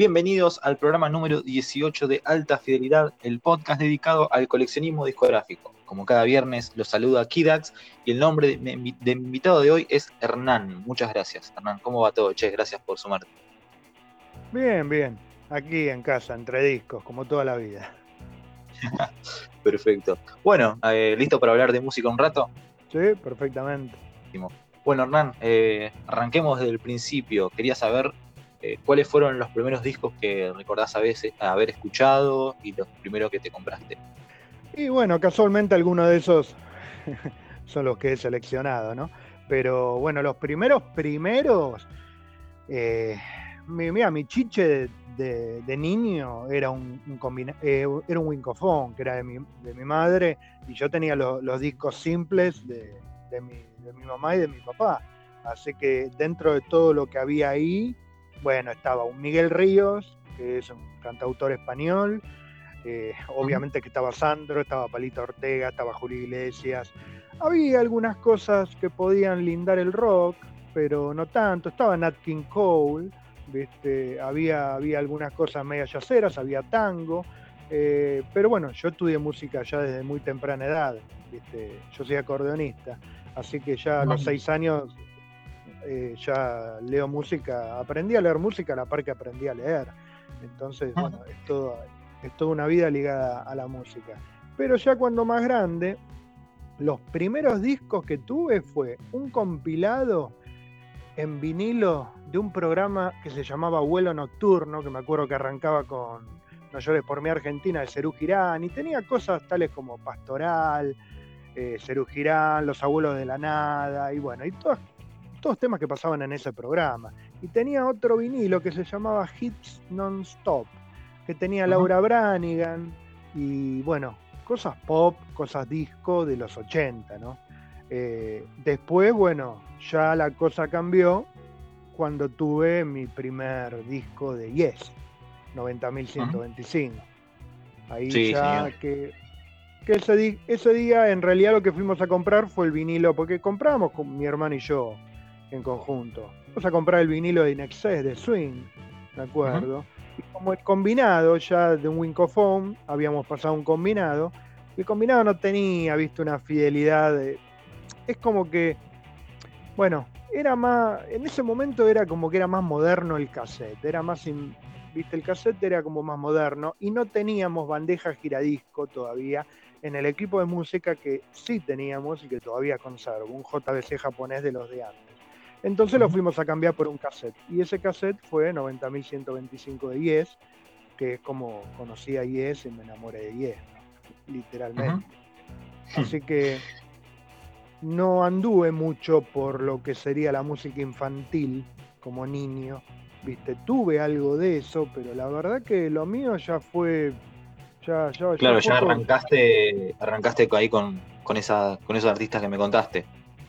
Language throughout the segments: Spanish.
Bienvenidos al programa número 18 de Alta Fidelidad, el podcast dedicado al coleccionismo discográfico. Como cada viernes, los saluda Kidax y el nombre de mi, invitado de hoy es Hernán. Muchas gracias, Hernán. ¿Cómo va todo? Che, gracias por sumarte. Bien, bien. Aquí en casa, entre discos, como toda la vida. Perfecto. Bueno, eh, ¿listo para hablar de música un rato? Sí, perfectamente. Bueno, Hernán, eh, arranquemos desde el principio. Quería saber eh, ¿cuáles fueron los primeros discos que recordás a veces haber escuchado y los primeros que te compraste? Y bueno, casualmente algunos de esos son los que he seleccionado, ¿no? Pero bueno, los primeros, primeros, eh, mira, mi chiche de, niño era un, eh, era un Wincofón, que era de mi, madre, y yo tenía los discos simples de, mi, de mi mamá y de mi papá. Así que dentro de todo lo que había ahí, bueno, estaba un Miguel Ríos, que es un cantautor español, eh, obviamente que estaba Sandro, estaba Palito Ortega, estaba Julio Iglesias. Había algunas cosas que podían lindar el rock, pero no tanto. Estaba Nat King Cole, ¿viste? Había, había algunas cosas media yaceras, había tango. Eh, pero bueno, yo estudié música ya desde muy temprana edad. ¿viste? Yo soy acordeonista, así que ya a los seis años eh, ya leo música, aprendí a leer música a la par que aprendí a leer. Entonces, bueno, es, todo, es toda una vida ligada a la música. Pero ya cuando más grande, los primeros discos que tuve fue un compilado en vinilo de un programa que se llamaba Vuelo Nocturno, que me acuerdo que arrancaba con No llores por mi Argentina de Cerú Girán, y tenía cosas tales como Pastoral, eh, Cerú Girán, Los Abuelos de la Nada, y bueno, y todas todos temas que pasaban en ese programa. Y tenía otro vinilo que se llamaba Hits Non-Stop, que tenía Laura Branigan y bueno, cosas pop, cosas disco de los 80, ¿no? Eh, después, bueno, ya la cosa cambió cuando tuve mi primer disco de Yes, 90.125. Ahí ya que, que ese, ese, día en realidad lo que fuimos a comprar fue el vinilo, porque compramos con mi hermano y yo en conjunto. Vamos a comprar el vinilo de Inexcess, de Swing, ¿de acuerdo? Y como el combinado ya de un Wincofone, habíamos pasado un combinado, el combinado no tenía, viste, una fidelidad. es como que, bueno, era más, en ese momento era como que era más moderno el cassette, era más, viste, el cassette era como más moderno y no teníamos bandeja giradisco todavía en el equipo de música que sí teníamos y que todavía conservo, un JBC japonés de los de antes. Entonces lo fuimos a cambiar por un cassette. Y ese cassette fue 90.125 de Yes, que es como conocí a Yes y me enamoré de Yes, literalmente. Así que no anduve mucho por lo que sería la música infantil como niño. Viste, tuve algo de eso, pero la verdad que lo mío ya fue. Ya, ya, claro, ya, arrancaste, arrancaste ahí con, con, esa, con esos artistas que me contaste.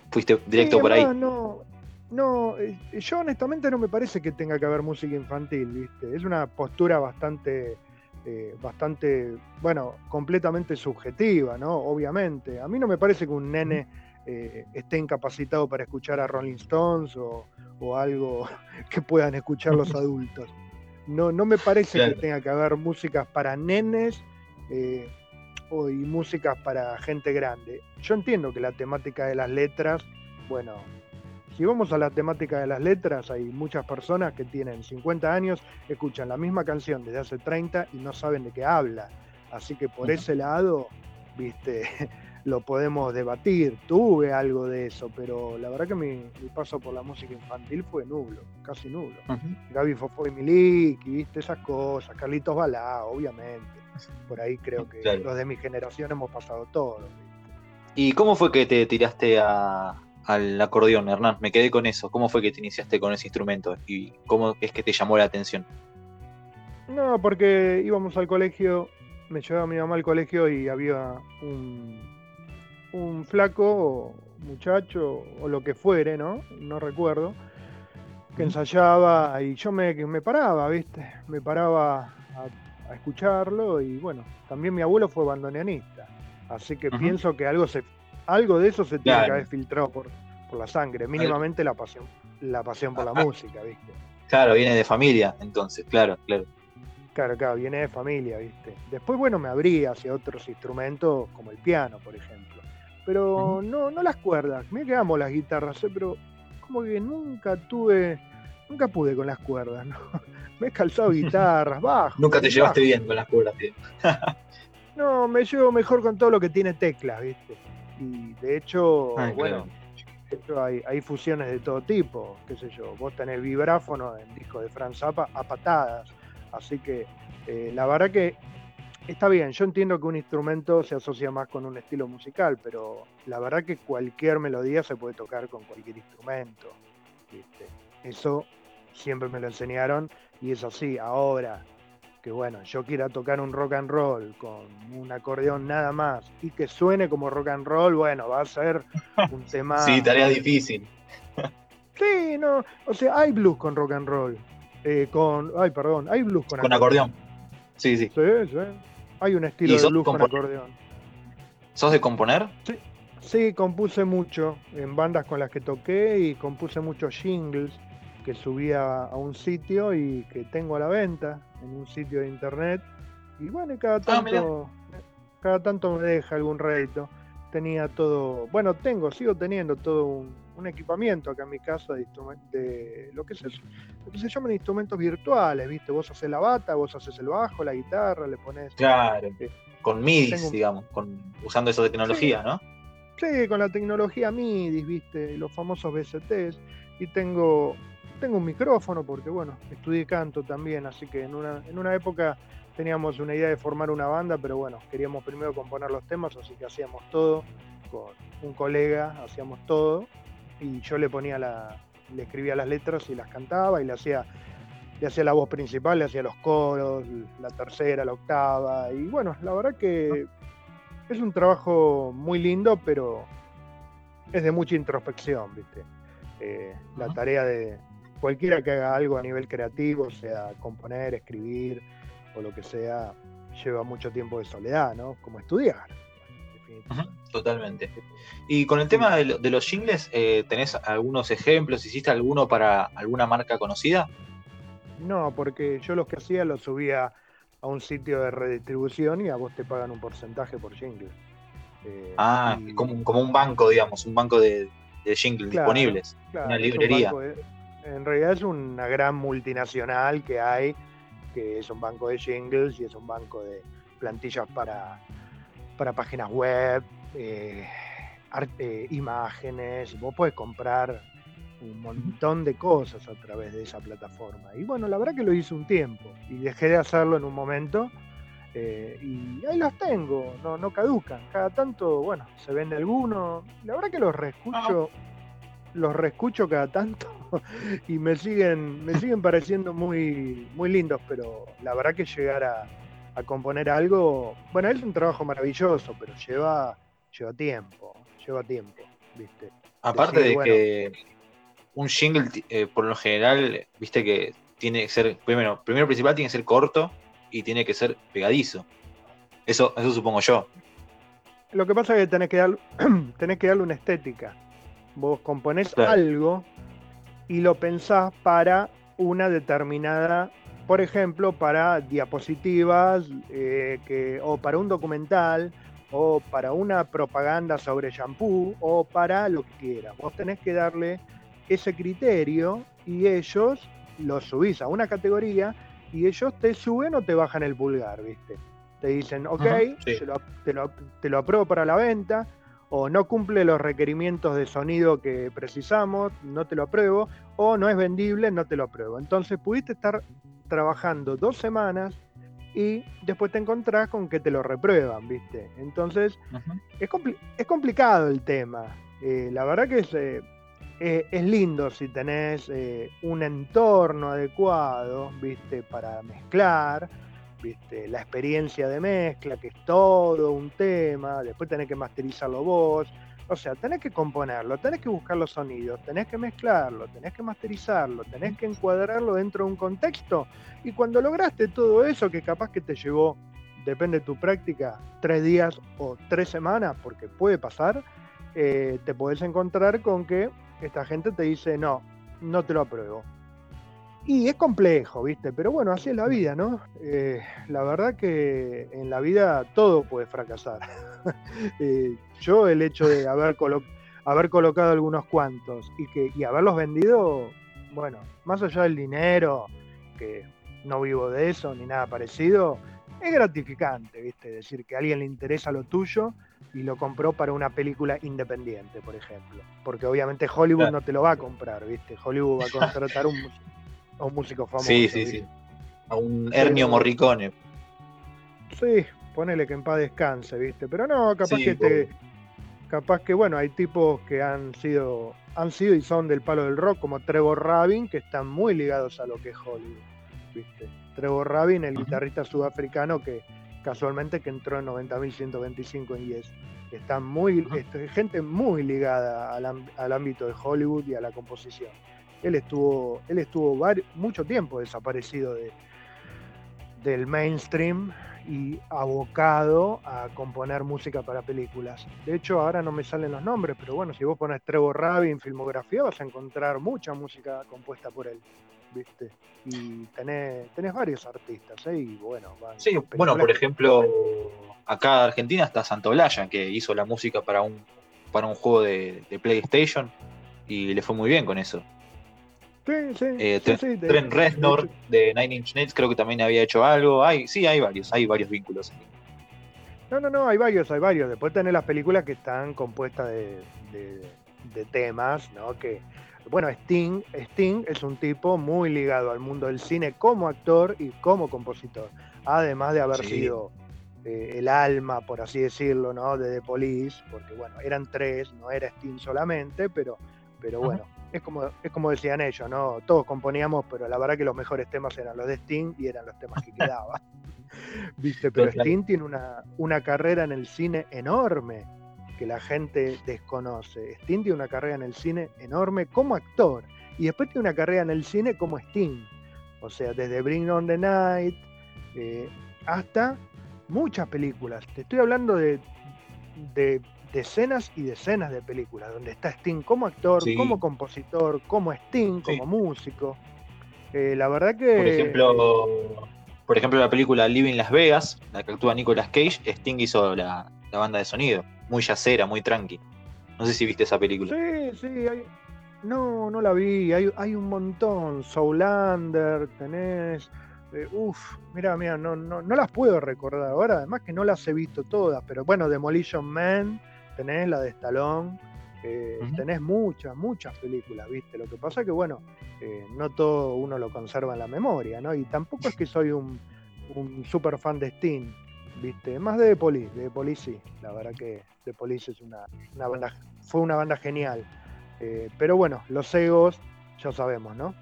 Fuiste directo por ahí. No, no, eh, yo honestamente no me parece que tenga que haber música infantil, ¿viste? Es una postura bastante, eh, bastante, bueno, completamente subjetiva, ¿no? Obviamente. A mí no me parece que un nene eh, esté incapacitado para escuchar a Rolling Stones o, algo que puedan escuchar los adultos. No, no me parece que tenga que haber músicas para nenes o, y músicas para gente grande. Yo entiendo que la temática de las letras, bueno, si vamos a la temática de las letras, hay muchas personas que tienen 50 años, escuchan la misma canción desde hace 30 y no saben de qué habla. Así que por ese lado, viste, lo podemos debatir. Tuve algo de eso, pero la verdad que mi, paso por la música infantil fue nulo, casi nulo. Gaby Fofo y Milik, viste esas cosas, Carlitos Balá, obviamente. Por ahí creo que los de mi generación hemos pasado todos. ¿Y cómo fue que te tiraste a, al acordeón, Hernán. Me quedé con eso. ¿Cómo fue que te iniciaste con ese instrumento? ¿Y cómo es que te llamó la atención? No, porque íbamos al colegio, me llevaba mi mamá al colegio y había un, un flaco, muchacho, o lo que fuere, ¿no? No recuerdo, que ensayaba y yo me, me paraba, ¿viste? Me paraba a, escucharlo y bueno, también mi abuelo fue bandoneonista. Así que pienso que algo se algo de eso se tiene que haber filtrado por, por la sangre, mínimamente la pasión, la pasión por la música, ¿viste? Claro, viene de familia, entonces, claro, claro. Claro, claro, viene de familia, ¿viste? Después, bueno, me abrí hacia otros instrumentos, como el piano, por ejemplo. Pero no, no las cuerdas. Me quedamos las guitarras, ¿eh? pero como que nunca tuve, nunca pude con las cuerdas, ¿no? Me he calzado guitarras, bajo. Nunca te llevaste bien con las cuerdas, tío. no, me llevo mejor con todo lo que tiene teclas, ¿viste? Y de hecho, bueno, hay, hay, fusiones de todo tipo, qué sé yo. Vos tenés vibráfono en disco de Franz Zappa a patadas Así que eh, la verdad que está bien, yo entiendo que un instrumento se asocia más con un estilo musical, pero la verdad que cualquier melodía se puede tocar con cualquier instrumento. Eso siempre me lo enseñaron y es así. Ahora que bueno, yo quiera tocar un rock and roll con un acordeón nada más y que suene como rock and roll, bueno, va a ser un tema. sí, tarea difícil. sí, no, o sea, hay blues con rock and roll, eh, con. Ay, perdón, hay blues con, con acordeón. Sí, sí. Sí, sí. Hay un estilo de blues con acordeón. ¿Sos de componer? Sí. Sí, compuse mucho en bandas con las que toqué y compuse muchos jingles que subía a un sitio y que tengo a la venta en un sitio de internet. Y bueno, cada ah, tanto, cada tanto me deja algún rédito. Tenía todo, bueno, tengo, sigo teniendo todo un, un equipamiento acá en mi casa de, de lo que es eso, lo que se llaman instrumentos virtuales, ¿viste? Vos haces la bata, vos haces el bajo, la guitarra, le pones. Claro, eh, con MIDI, digamos, con, usando esa tecnología, ¿no? Sí, con la tecnología MIDI, ¿viste? Los famosos VSTs. Y tengo, tengo un micrófono porque, bueno, estudié canto también, así que en una, en una época teníamos una idea de formar una banda, pero bueno, queríamos primero componer los temas, así que hacíamos todo con un colega, hacíamos todo y yo le ponía la, le escribía las letras y las cantaba y le hacía, le hacía la voz principal, le hacía los coros, la tercera, la octava. Y bueno, la verdad que es un trabajo muy lindo, pero es de mucha introspección, ¿viste? Eh, la tarea de cualquiera que haga algo a nivel creativo, sea componer, escribir o lo que sea, lleva mucho tiempo de soledad, ¿no? Como estudiar. Totalmente. Y con el tema de, los jingles, eh, ¿tenés algunos ejemplos? ¿Hiciste alguno para alguna marca conocida? No, porque yo los que hacía los subía a un sitio de redistribución y a vos te pagan un porcentaje por jingle. Eh, ah, como, un banco, digamos, un banco de, jingles disponibles, una librería. En realidad es una gran multinacional que hay, que es un banco de jingles y es un banco de plantillas para para páginas web, eh, arte, imágenes, vos puedes comprar un montón de cosas a través de esa plataforma. Y bueno, la verdad que lo hice un tiempo y dejé de hacerlo en un momento eh, y ahí los tengo, no, no caducan. Cada tanto, bueno, se vende alguno. La verdad que los reescucho, los reescucho cada tanto y me siguen, me siguen pareciendo muy, muy lindos, pero la verdad que llegar a, a componer algo, bueno, es un trabajo maravilloso, pero lleva, lleva tiempo, lleva tiempo, ¿viste? Aparte de que un jingle, eh, por lo general, viste que tiene que ser, primero, primero principal tiene que ser corto y tiene que ser pegadizo. Eso, eso supongo yo. Lo que pasa es que tenés que, dar, tenés que darle una estética. Vos componés algo y lo pensás para una determinada por ejemplo, para diapositivas eh, o para un documental o para una propaganda sobre shampoo o para lo que quieras. Vos tenés que darle ese criterio y ellos lo subís a una categoría y ellos te suben o te bajan el pulgar, ¿viste? Te dicen, ok, te, lo, te lo apruebo para la venta, o no cumple los requerimientos de sonido que precisamos, no te lo apruebo, o no es vendible, no te lo apruebo. Entonces pudiste estar trabajando dos semanas y después te encontrás con que te lo reprueban, ¿viste? Entonces, es, es, complicado el tema. Eh, la verdad que es, eh, eh, es lindo si tenés un entorno adecuado, ¿viste? Para mezclar, La experiencia de mezcla, que es todo un tema, después tenés que masterizarlo vos, o sea, tenés que componerlo, tenés que buscar los sonidos, tenés que mezclarlo, tenés que masterizarlo, tenés que encuadrarlo dentro de un contexto. Y cuando lograste todo eso, que capaz que te llevó, depende de tu práctica, tres días o tres semanas, porque puede pasar, eh, te podés encontrar con que esta gente te dice, no, no te lo apruebo. Y es complejo, ¿viste? Pero bueno, así es la vida, ¿no? Eh, la verdad que en la vida todo puede fracasar. Eh, yo el hecho de haber, haber colocado algunos cuantos y, que, y haberlos vendido, bueno, más allá del dinero, que no vivo de eso ni nada parecido, es gratificante, ¿viste? Decir que a alguien le interesa lo tuyo y lo compró para una película independiente, por ejemplo. Porque obviamente Hollywood no te lo va a comprar, ¿viste? Hollywood va a contratar un, a un músico famoso. Sí, sí, sí. A un Ernio Morricone. Sí, ponele que en paz descanse, ¿viste? Pero no, capaz que te. Capaz que, bueno, hay tipos que han sido, han sido y son del palo del rock, como Trevor Rabin, que están muy ligados a lo que es Hollywood, ¿viste? Trevor Rabin, el guitarrista sudafricano que casualmente que entró en 90.125 en Yes. Está muy, este, gente muy ligada al, al, ámbito de Hollywood y a la composición. Él estuvo, él estuvo mucho tiempo desaparecido de, del mainstream y abocado a componer música para películas. De hecho, ahora no me salen los nombres, pero bueno, si vos pones Trevor Rabin filmografía, vas a encontrar mucha música compuesta por él. ¿Viste? Y tenés, tenés varios artistas, ¿eh? Y bueno, sí, bueno, por ejemplo, acá en Argentina está Santoblaya, que hizo la música para un, para un juego de, de PlayStation y le fue muy bien con eso. Sí, sí. Eh, Trent Reznor de, Nine Inch Nails creo que también había hecho algo. Hay, sí, hay varios, hay varios vínculos. No, no, no, hay varios, hay varios. Después tenés las películas que están compuestas de, temas, ¿no? Que, bueno, Sting, Sting es un tipo muy ligado al mundo del cine como actor y como compositor. Además de haber sido eh, el alma, por así decirlo, ¿no? De The Police, porque bueno, eran tres, no era Sting solamente, pero, pero bueno es como, es como decían ellos, ¿no? Todos componíamos, pero la verdad que los mejores temas eran los de Sting y eran los temas que quedaban. ¿Viste? Pero Sting tiene una, una carrera en el cine enorme que la gente desconoce. Sting tiene una carrera en el cine enorme como actor y después tiene una carrera en el cine como Sting. O sea, desde Bring On the Night eh, hasta muchas películas. Te estoy hablando de, de decenas y decenas de películas, donde está Sting como actor, como compositor, como Sting, como músico. Eh, la verdad que. Por ejemplo, por ejemplo, la película Living Las Vegas, la que actúa Nicolas Cage, Sting hizo la, banda de sonido. Muy yacera, muy tranqui. No sé si viste esa película. Sí, sí, no, no la vi. Hay, hay un montón. Soulander, tenés. Eh, uf, mira, mira, no, no, no las puedo recordar ahora, además que no las he visto todas, pero bueno, Demolition Man, tenés la de Stallone, eh, tenés muchas, muchas películas, ¿viste? Lo que pasa es que, bueno, eh, no todo uno lo conserva en la memoria, ¿no? Y tampoco es que soy un, un super fan de Sting, ¿viste? Más de The Police, de The Police sí, la verdad que The Police es una, banda, fue una banda genial. Eh, pero bueno, los egos, ya sabemos, ¿no?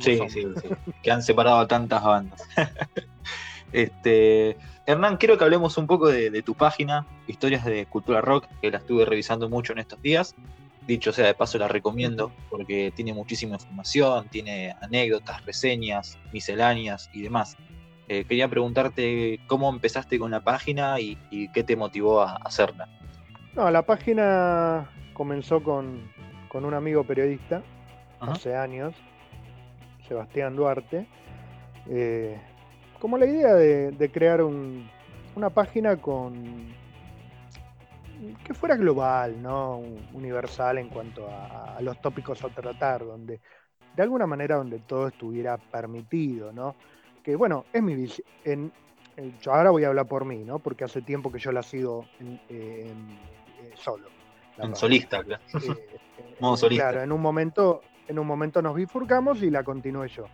Sí, sí, sí, que han separado a tantas bandas. este, Hernán, quiero que hablemos un poco de, tu página, Historias de Cultura Rock, que la estuve revisando mucho en estos días. Dicho sea de paso, la recomiendo porque tiene muchísima información, tiene anécdotas, reseñas, misceláneas y demás. Eh, quería preguntarte cómo empezaste con la página y, qué te motivó a hacerla. No, la página comenzó con, un amigo periodista hace años, Sebastián Duarte. Eh, como la idea de, crear una página con que fuera global, ¿no? Universal en cuanto a, los tópicos a tratar, donde de alguna manera donde todo estuviera permitido, ¿no? Que bueno, es mi visión. Yo ahora voy a hablar por mí, ¿no? Porque hace tiempo que yo la sigo en, eh, solo. En solista, claro. Eh, Modo solista. Claro, en un momento, en un momento nos bifurcamos y la continué yo.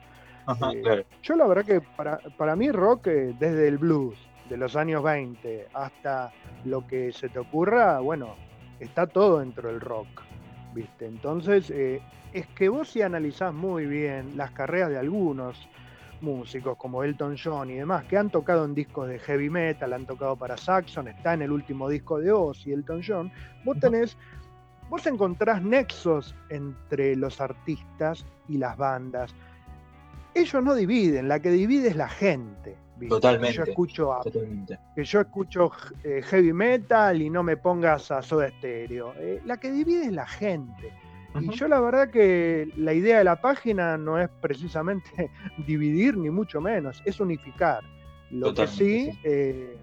Eh, yo la verdad que para, para mí rock, eh, desde el blues de los años 20 hasta lo que se te ocurra, bueno, está todo dentro del rock, ¿viste? Entonces, eh, es que vos si analizás muy bien las carreras de algunos músicos como Elton John y demás, que han tocado en discos de heavy metal, han tocado para Saxon, está en el último disco de Ozzy, Elton John, vos tenés, vos encontrás nexos entre los artistas y las bandas ellos no dividen, la que divide es la gente. Totalmente. Que yo escucho, Que yo escucho heavy metal y no me pongas a soda estéreo. Eh, la que divide es la gente. Y yo la verdad que la idea de la página no es precisamente dividir, ni mucho menos, es unificar. Lo que sí, eh,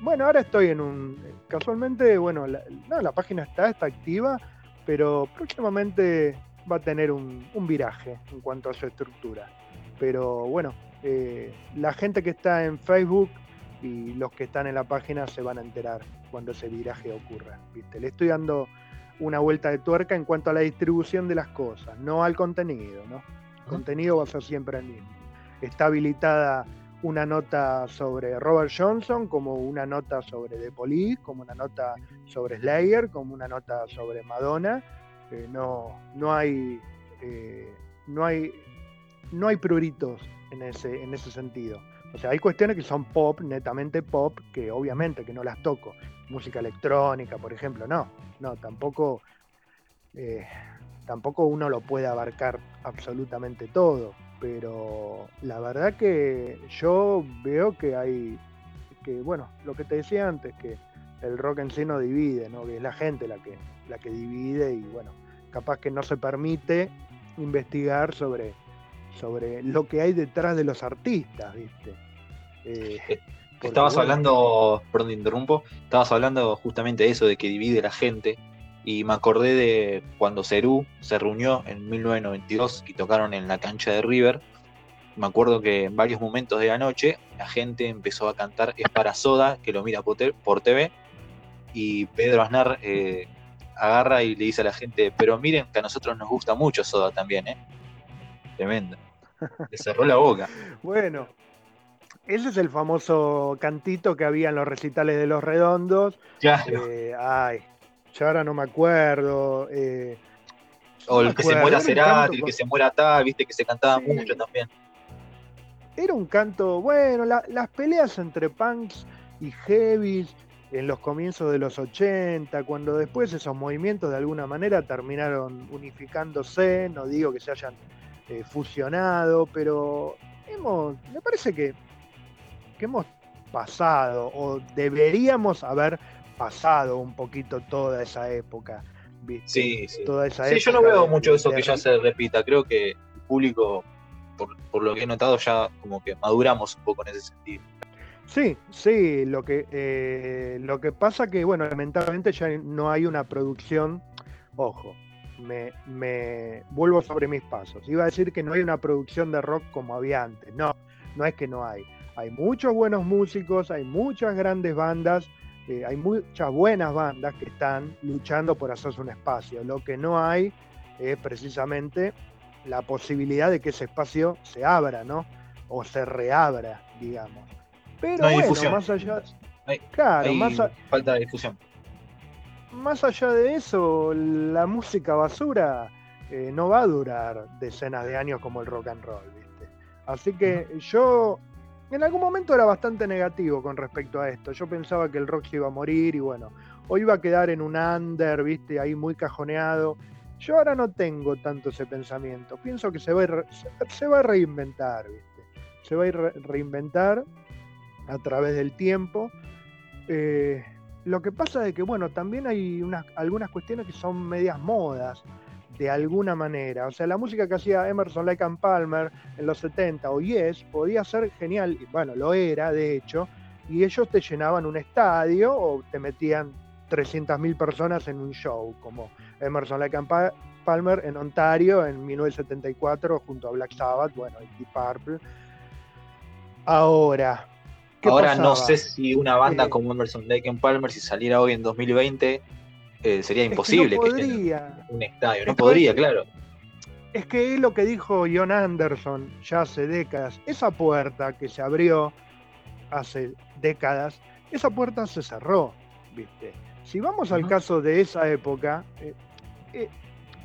bueno, ahora estoy en un, casualmente, bueno, la, no, la página está, está activa, pero próximamente va a tener un, viraje en cuanto a su estructura. Pero bueno, eh, la gente que está en Facebook y los que están en la página se van a enterar cuando ese viraje ocurra. ¿viste? Le estoy dando una vuelta de tuerca en cuanto a la distribución de las cosas, no al contenido. ¿no? El contenido va a ser siempre el mismo. Está habilitada una nota sobre Robert Johnson, como una nota sobre The Police, como una nota sobre Slayer, como una nota sobre Madonna. Eh, no, no hay eh, no hay no hay pruritos en ese, en ese sentido. O sea, hay cuestiones que son pop, netamente pop, que obviamente que no las toco. Música electrónica, por ejemplo, no. No, tampoco, eh, tampoco uno lo puede abarcar absolutamente todo. Pero la verdad que yo veo que hay, que bueno, lo que te decía antes, que el rock en sí no divide, ¿no? Que es la gente la que, la que divide y bueno, capaz que no se permite investigar sobre sobre lo que hay detrás de los artistas, ¿viste? Eh, eh, estabas hablando, perdón, te interrumpo, estabas hablando justamente de eso, de que divide la gente, y me acordé de cuando Cerú se reunió en 1992 y tocaron en la cancha de River. Me acuerdo que en varios momentos de la noche la gente empezó a cantar Es para Soda, que lo mira por TV, y Pedro Aznar eh, agarra y le dice a la gente, pero miren que a nosotros nos gusta mucho Soda también, ¿eh? Tremendo. Le cerró la boca. Bueno, ese es el famoso cantito que había en los recitales de los redondos. Claro. Eh, ay, yo ahora no me acuerdo. Eh, o el que se muera Cerati, el que se muera tal, viste que se cantaba mucho también. Era un canto, bueno, las peleas entre punks y heavies en los comienzos de los 80, cuando después esos movimientos de alguna manera terminaron unificándose, no digo que se hayan eh, fusionado, pero hemos, me parece que, que hemos pasado o deberíamos haber pasado un poquito toda esa época. Sí, sí. Toda esa sí yo no veo mucho eso que ya se repita. Creo que el público, por, lo que he notado, ya como que maduramos un poco en ese sentido. Sí, sí, lo que, eh, lo que pasa que, bueno, lamentablemente ya no hay una producción, ojo, me, me, vuelvo sobre mis pasos. Iba a decir que no hay una producción de rock como había antes. No, no es que no hay. Hay muchos buenos músicos, hay muchas grandes bandas, eh, hay muchas buenas bandas que están luchando por hacerse un espacio. Lo que no hay es precisamente la posibilidad de que ese espacio se abra, ¿no? O se reabra, digamos. Pero bueno, más allá. claro, más falta de difusión. Más allá de eso, la música basura eh, no va a durar decenas de años como el rock and roll, ¿viste? Así que yo en algún momento era bastante negativo con respecto a esto. Yo pensaba que el rock se iba a morir y bueno, o iba a quedar en un under, viste, ahí muy cajoneado. Yo ahora no tengo tanto ese pensamiento. Pienso que se va a, se va a reinventar, viste. Se va a reinventar a través del tiempo. Eh, lo que pasa es que, bueno, también hay unas, algunas cuestiones que son medias modas de alguna manera. O sea, la música que hacía Emerson, Lake and Palmer en los 70 o Yes podía ser genial, bueno, lo era de hecho, y ellos te llenaban un estadio o te metían 300.000 personas en un show, como Emerson, Lake and Palmer en Ontario en 1974 junto a Black Sabbath, bueno, y Deep Purple. Ahora, Ahora no sé si una banda eh, como Emerson Lake and Palmer, si saliera hoy en 2020, eh, sería imposible que, podría. un estadio. No podría, claro. Es que es lo que dijo John Anderson ya hace décadas. Esa puerta que se abrió hace décadas, esa puerta se cerró, ¿viste? Si vamos al caso de esa época, eh,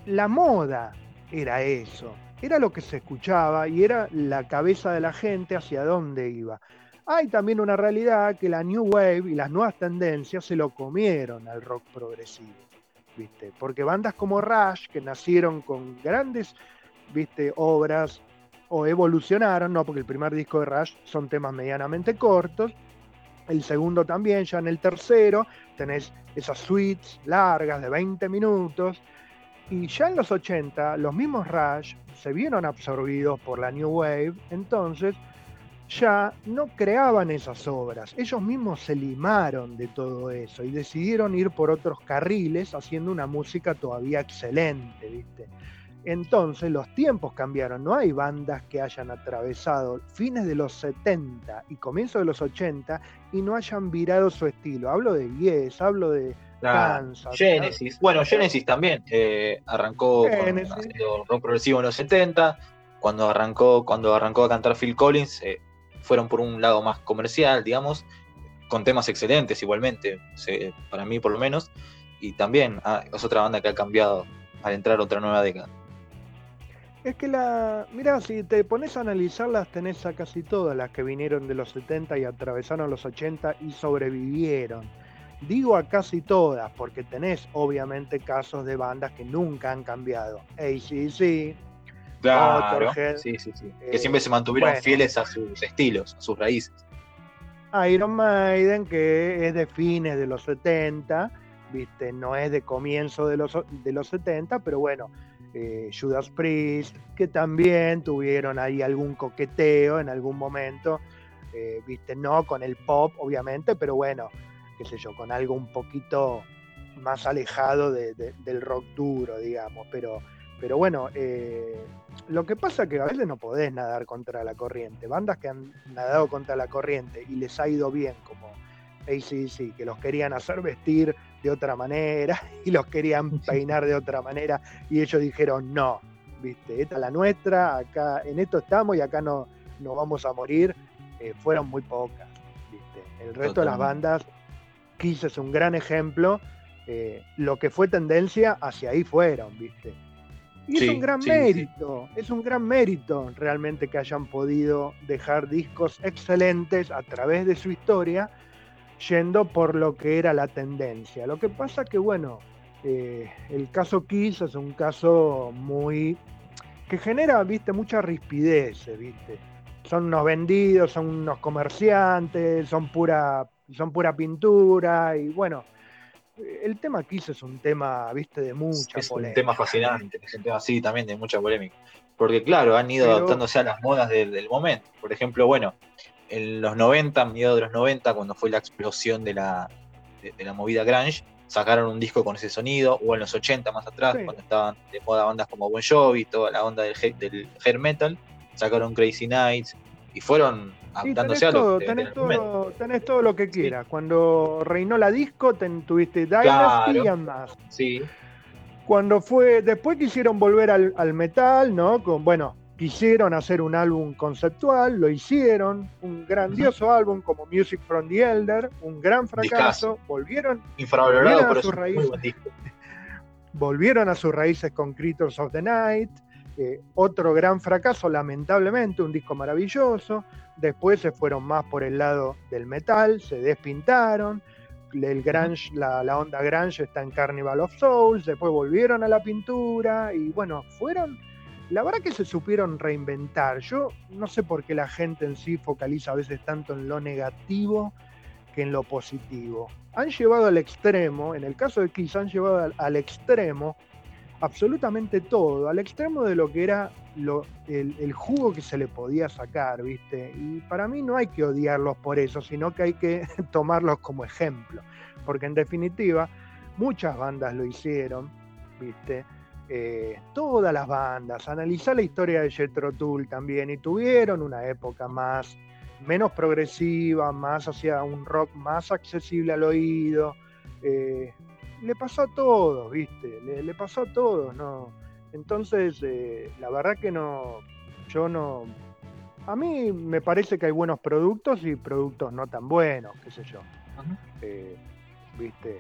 la moda era eso, era lo que se escuchaba y era la cabeza de la gente hacia dónde iba. Hay también una realidad que la New Wave y las nuevas tendencias se lo comieron al rock progresivo, ¿viste? Porque bandas como Rush, que nacieron con grandes, ¿viste? Obras o evolucionaron, no, porque el primer disco de Rush son temas medianamente cortos, el segundo también, ya en el tercero tenés esas suites largas de 20 minutos, Y ya en los 80, los mismos Rush se vieron absorbidos por la New Wave, entonces ya no creaban esas obras. Ellos mismos se limaron de todo eso y decidieron ir por otros carriles haciendo una música todavía excelente, ¿viste? Entonces los tiempos cambiaron, no hay bandas que hayan atravesado fines de los 70 y comienzos de los 80 y no hayan virado su estilo. Hablo de Yes, hablo de Kansas. Genesis, bueno, Genesis también eh, arrancó haciendo rock progresivo en los 70, cuando arrancó, cuando arrancó a cantar Phil Collins, eh, fueron por un lado más comercial, digamos, con temas excelentes igualmente, para mí por lo menos, y también ah, es otra banda que ha cambiado al entrar otra nueva década. Es que la. Mira, si te pones a analizarlas, tenés a casi todas las que vinieron de los 70 y atravesaron los 80 y sobrevivieron. Digo a casi todas, porque tenés obviamente casos de bandas que nunca han cambiado. ACC, claro, sí, sí, sí. que siempre se mantuvieron fieles a sus estilos, a sus raíces. Iron Maiden, que es de fines de los 70, ¿viste? No es de comienzo de los, de los 70, pero bueno, eh, Judas Priest, que también tuvieron ahí algún coqueteo en algún momento, eh, viste, no con el pop, obviamente, pero bueno, qué sé yo, con algo un poquito más alejado del rock duro, digamos, pero, pero bueno, eh, lo que pasa es que a veces no podés nadar contra la corriente. Bandas que han nadado contra la corriente y les ha ido bien, como ACDC, que los querían hacer vestir de otra manera y los querían peinar de otra manera y ellos dijeron no, viste, esta es la nuestra, acá en esto estamos y acá no, no vamos a morir, eh, fueron muy pocas, viste. El resto de las bandas, Kiss es un gran ejemplo, eh, lo que fue tendencia hacia ahí fueron, viste. Y es un gran mérito, es un gran mérito realmente que hayan podido dejar discos excelentes a través de su historia yendo por lo que era la tendencia. Lo que pasa que, bueno, eh, el caso Kiss es un caso muy... que genera, viste, mucha rispidez, viste. Son unos vendidos, son unos comerciantes, son pura, son pura pintura y bueno, el tema Kiss es un tema, viste, de mucha es un tema fascinante, es un tema así también de mucha polémica. Porque claro, han ido adaptándose a las modas del momento. Por ejemplo, bueno, en los 90, mediados de los 90, cuando fue la explosión de la, de, la movida grunge, sacaron un disco con ese sonido, o en los 80 más atrás, cuando estaban de moda bandas como Bon Jovi, toda la onda del, del hair metal, sacaron Crazy Nights y fueron adaptándose a lo tenés, todo, tenés todo lo que quieras. Cuando reinó la disco, tuviste Dynasty y más. Sí. Cuando fue, después quisieron volver al, al metal, ¿no? Con, bueno, quisieron hacer un álbum conceptual, lo hicieron, un grandioso álbum como Music from the Elder, un gran fracaso, volvieron, volvieron a sus raíces, volvieron a sus raíces con Creatures of the Night, eh, otro gran fracaso, lamentablemente, un disco maravilloso, después se fueron más por el lado del metal, se despintaron, el grunge, la, la onda grunge está en Carnival of Souls, después volvieron a la pintura y bueno, fueron la verdad que se supieron reinventar. Yo no sé por qué la gente en sí focaliza a veces tanto en lo negativo que en lo positivo. Han llevado al extremo, en el caso de Kiss, han llevado al, extremo absolutamente todo, al extremo de lo que era el, jugo que se le podía sacar, ¿viste? Y para mí no hay que odiarlos por eso, sino que hay que tomarlos como ejemplo, porque en definitiva muchas bandas lo hicieron, ¿viste? Eh, todas las bandas, analizar la historia de Jethro Tull también, y tuvieron una época más, menos progresiva, más hacia un rock más accesible al oído. Eh, le pasó a todos, ¿viste? Le, pasó a todos, ¿no? Entonces, eh, la verdad que no, yo no... A mí me parece que hay buenos productos y productos no tan buenos, qué sé yo. ¿Viste?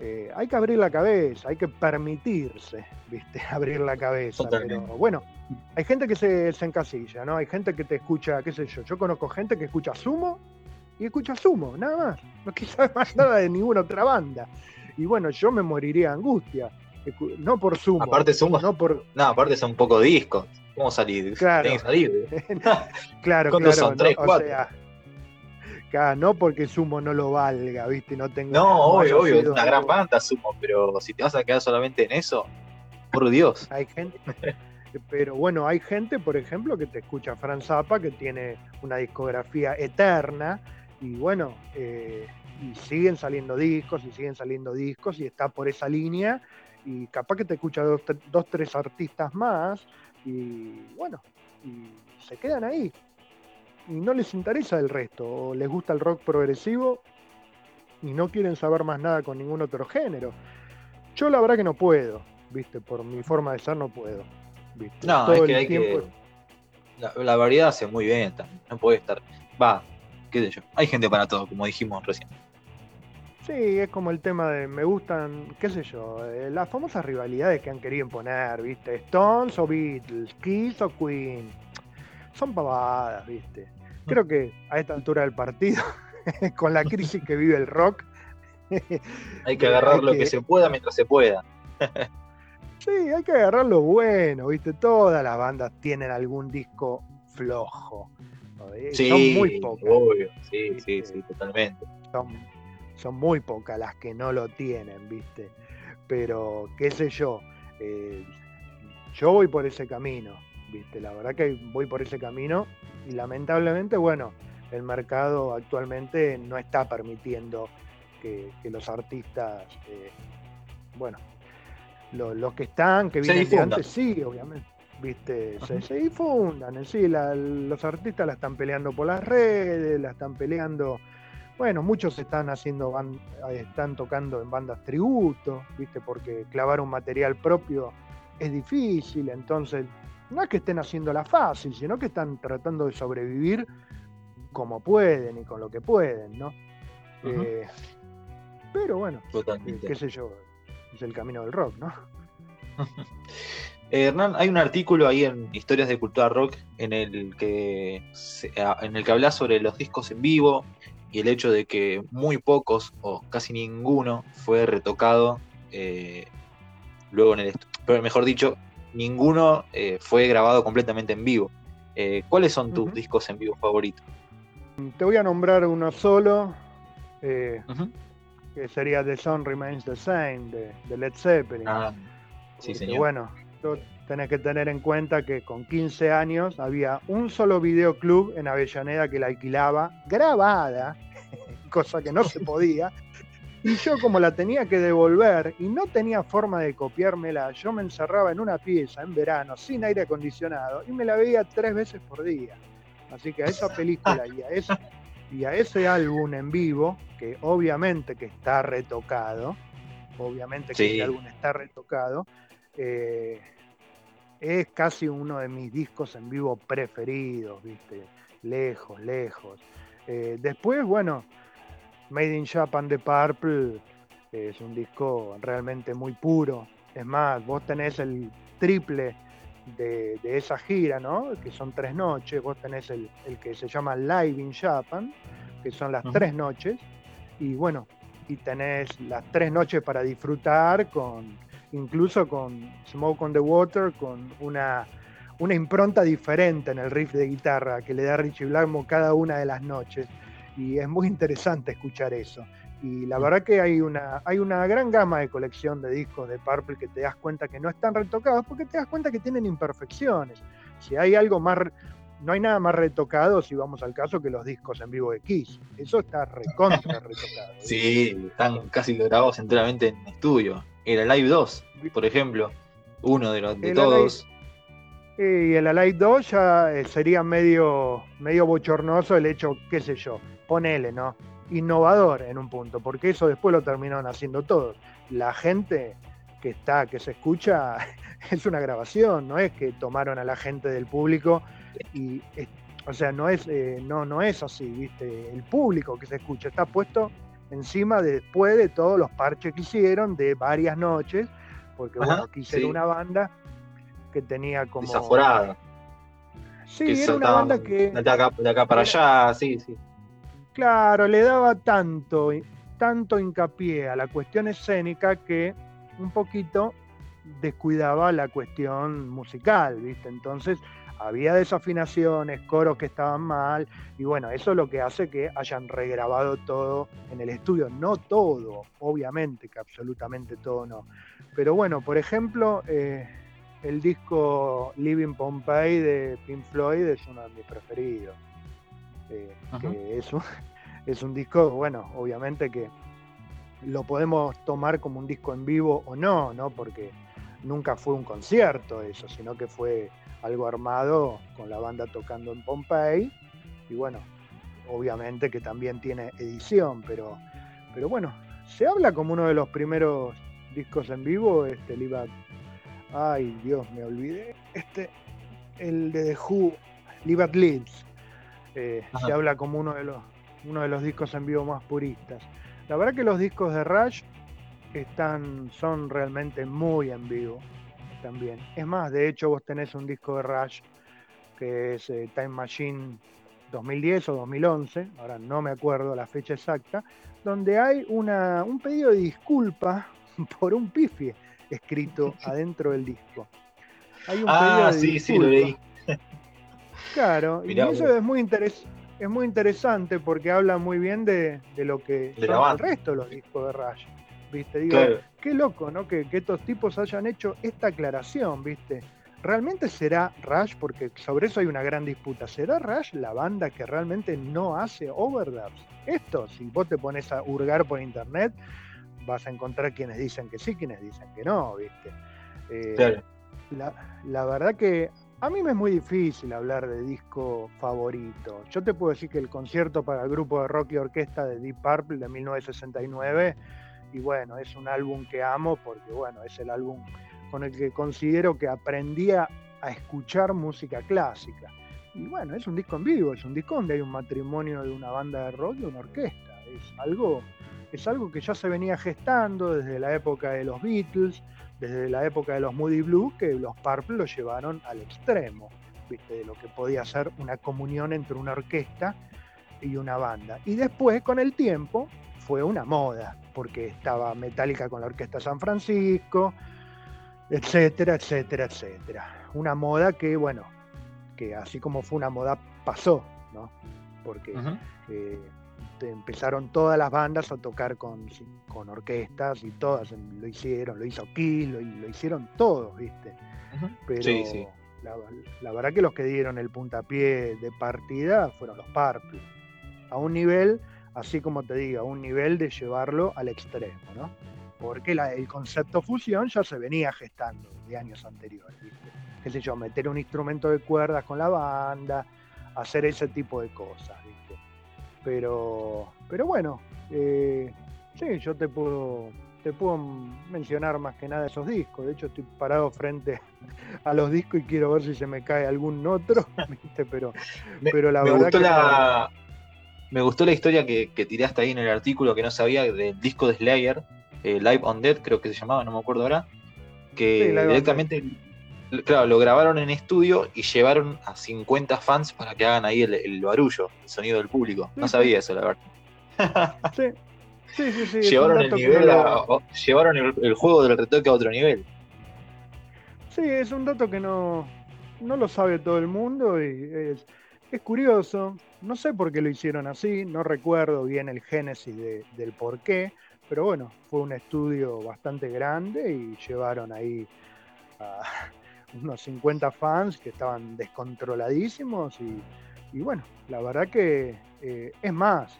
Eh, hay que abrir la cabeza, hay que permitirse, ¿viste? Abrir la cabeza. Pero bueno, hay gente que se, encasilla, ¿no? Hay gente que te escucha, qué sé yo. Yo conozco gente que escucha Sumo y escucha Sumo, nada más. No quiere saber más nada de ninguna otra banda. Y bueno, yo me moriría de angustia. No por Sumo. Aparte, Sumo. No, por... no aparte son un poco discos. ¿Cómo salir? Claro. salir. claro, claro. Son tres, cuatro no porque Sumo no lo valga, ¿viste? No tengo. No, obvio, obvio, es una gran banda Sumo, pero si te vas a quedar solamente en eso, por Dios. Hay gente, pero bueno, hay gente, por ejemplo, que te escucha Franz Zappa, que tiene una discografía eterna, y bueno, eh, y siguen saliendo discos, y siguen saliendo discos, y está por esa línea, y capaz que te escucha dos, dos tres artistas más, y bueno, y se quedan ahí. Y no les interesa el resto, o les gusta el rock progresivo y no quieren saber más nada con ningún otro género. Yo la verdad que no puedo, viste, por mi forma de ser no puedo. No, es que hay que. La, variedad hace muy bien. No puede estar. Va, qué sé yo. Hay gente para todo, como dijimos recién. Sí, es como el tema de me gustan, qué sé yo, eh, las famosas rivalidades que han querido imponer, ¿viste? Stones o Beatles, Kiss o Queen. Son pavadas, ¿viste? Creo que a esta altura del partido, con la crisis que vive el rock, hay que agarrar lo que se pueda mientras se pueda. Sí, hay que agarrar lo bueno, ¿viste? Todas las bandas tienen algún disco flojo. Sí, son muy pocas. Obvio. Sí, sí, sí, totalmente. Son, muy pocas las que no lo tienen, ¿viste? Pero, qué sé yo, eh, yo voy por ese camino, ¿viste? La verdad que voy por ese camino y lamentablemente, bueno, el mercado actualmente no está permitiendo que, los artistas, eh, bueno, los que están, que vienen de antes, sí, obviamente. ¿Viste? Se, difundan, sí, los artistas la están peleando por las redes, la están peleando. Bueno, muchos están haciendo, están tocando en bandas tributo, ¿viste? Porque clavar un material propio es difícil, entonces no es que estén haciendo la fácil, sino que están tratando de sobrevivir como pueden y con lo que pueden, ¿no? Eh, pero bueno, qué sé yo, es el camino del rock, ¿no? Eh, Hernán, hay un artículo ahí en Historias de Cultura Rock en el que en el que habla sobre los discos en vivo y el hecho de que muy pocos o casi ninguno fue retocado eh, luego en el pero mejor dicho ninguno eh, fue grabado completamente en vivo. ¿Cuáles son tus discos en vivo favoritos? Te voy a nombrar uno solo que sería The Sun Remains the Same, de, Led Zeppelin. Ah, sí, señor. Bueno, tenés que tener en cuenta que con 15 años había un solo videoclub en Avellaneda que la alquilaba grabada, cosa que no se podía. Y yo como la tenía que devolver y no tenía forma de copiármela, yo me encerraba en una pieza en verano sin aire acondicionado y me la veía tres veces por día. Así que a esa película y a esa, y a ese álbum en vivo, que obviamente que está retocado, obviamente que ese álbum está retocado, eh, es casi uno de mis discos en vivo preferidos, ¿viste? Lejos, lejos. Eh, después, bueno, Made in Japan de Purple es un disco realmente muy puro. Es más, vos tenés el triple de, esa gira, ¿no? Que son tres noches. Vos tenés el, que se llama Live in Japan, que son las tres noches. Y bueno, y tenés las tres noches para disfrutar con incluso con Smoke on the Water, con una, una impronta diferente en el riff de guitarra que le da Richie Blackmore cada una de las noches. Y es muy interesante escuchar eso. Y la verdad que hay una, hay una gran gama de colección de discos de Purple que te das cuenta que no están retocados porque te das cuenta que tienen imperfecciones. Si hay algo más, no hay nada más retocado, si vamos al caso, que los discos en vivo de Kiss. Eso está recontra retocado. Sí, están casi grabados enteramente en estudio. El Alive 2, por ejemplo, uno de, los, de todos. y el Alive 2 ya eh, sería medio, medio bochornoso el hecho, qué sé yo, ponele, ¿no? innovador en un punto, porque eso después lo terminaron haciendo todos. La gente que está, que se escucha, es una grabación, no es que tomaron a la gente del público y, o sea, no es, eh, no, no es así, ¿viste? El público que se escucha está puesto encima después de todos los parches que hicieron de varias noches, porque bueno, quisieron una banda que tenía como... Desaforada. Sí, era una banda que... De acá, de acá para allá, sí, sí. Claro, le daba tanto, tanto hincapié a la cuestión escénica que un poquito descuidaba la cuestión musical, ¿viste? Entonces había desafinaciones, coros que estaban mal, y bueno, eso es lo que hace que hayan regrabado todo en el estudio. No todo, obviamente que absolutamente todo no. Pero bueno, por ejemplo, eh, el disco Living Pompeii de Pink Floyd es uno de mis preferidos. Eh, que es un, es un disco, bueno, obviamente que lo podemos tomar como un disco en vivo o no, ¿no? Porque nunca fue un concierto eso, sino que fue algo armado con la banda tocando en Pompey. Y bueno, obviamente que también tiene edición, pero, pero bueno, se habla como uno de los primeros discos en vivo, este Live Ay, Dios, me olvidé. Este, el de The Who, Live at Leeds. Eh, se habla como uno de los uno de los discos en vivo más puristas. La verdad que los discos de Rush están, son realmente muy en vivo también. Es más, de hecho vos tenés un disco de Rush que es eh, Time Machine 2010 o 2011, ahora no me acuerdo la fecha exacta, donde hay una, un pedido de disculpa por un pifie escrito adentro del disco. Hay un ah, sí, sí, lo leí. Claro, y eso es muy, es muy interesante porque habla muy bien de, lo que son el resto de los discos de Rush. ¿Viste? Digo, qué loco, ¿no? Que, estos tipos hayan hecho esta aclaración, ¿viste? ¿Realmente será Rush? Porque sobre eso hay una gran disputa. ¿Será Rush la banda que realmente no hace overdubs? Esto, si vos te pones a hurgar por internet, vas a encontrar quienes dicen que sí, quienes dicen que no, ¿viste? Eh, la, la verdad que a mí me es muy difícil hablar de disco favorito. Yo te puedo decir que el concierto para el grupo de rock y orquesta de Deep Purple de 1969, y bueno, es un álbum que amo porque bueno, es el álbum con el que considero que aprendía a escuchar música clásica. Y bueno, es un disco en vivo, es un disco donde hay un matrimonio de una banda de rock y una orquesta. Es algo, es algo que ya se venía gestando desde la época de los Beatles, desde la época de los Moody Blue, que los Purple lo llevaron al extremo, ¿viste? de lo que podía ser una comunión entre una orquesta y una banda. Y después, con el tiempo, fue una moda, porque estaba Metallica con la Orquesta San Francisco, etcétera, etcétera, etcétera. Una moda que, bueno, que así como fue una moda, pasó, ¿no? Porque este, empezaron todas las bandas a tocar con, con orquestas y todas lo hicieron, lo hizo Kill, lo, hicieron todos, ¿viste? Pero La, verdad que los que dieron el puntapié de partida fueron los Purple. A un nivel, así como te digo, un nivel de llevarlo al extremo, ¿no? Porque el concepto fusión ya se venía gestando de años anteriores, ¿viste? Qué sé yo, meter un instrumento de cuerdas con la banda, hacer ese tipo de cosas, pero, pero bueno, eh, sí, yo te puedo, te puedo mencionar más que nada esos discos. De hecho, estoy parado frente a los discos y quiero ver si se me cae algún otro, Pero, pero la verdad que. Me gustó la historia que, tiraste ahí en el artículo que no sabía del disco de Slayer, eh, Live on Dead, creo que se llamaba, no me acuerdo ahora. Que directamente claro, lo grabaron en estudio y llevaron a 50 fans para que hagan ahí el, barullo, el sonido del público. No sabía eso, la verdad. sí. Sí, sí, sí. Llevaron el nivel llevaron el, juego del retoque a otro nivel. Sí, es un dato que no, no lo sabe todo el mundo y es, es, curioso. No sé por qué lo hicieron así, no recuerdo bien el génesis del por qué, pero bueno, fue un estudio bastante grande y llevaron ahí a, unos 50 fans que estaban descontroladísimos y, bueno, la verdad que eh, es más,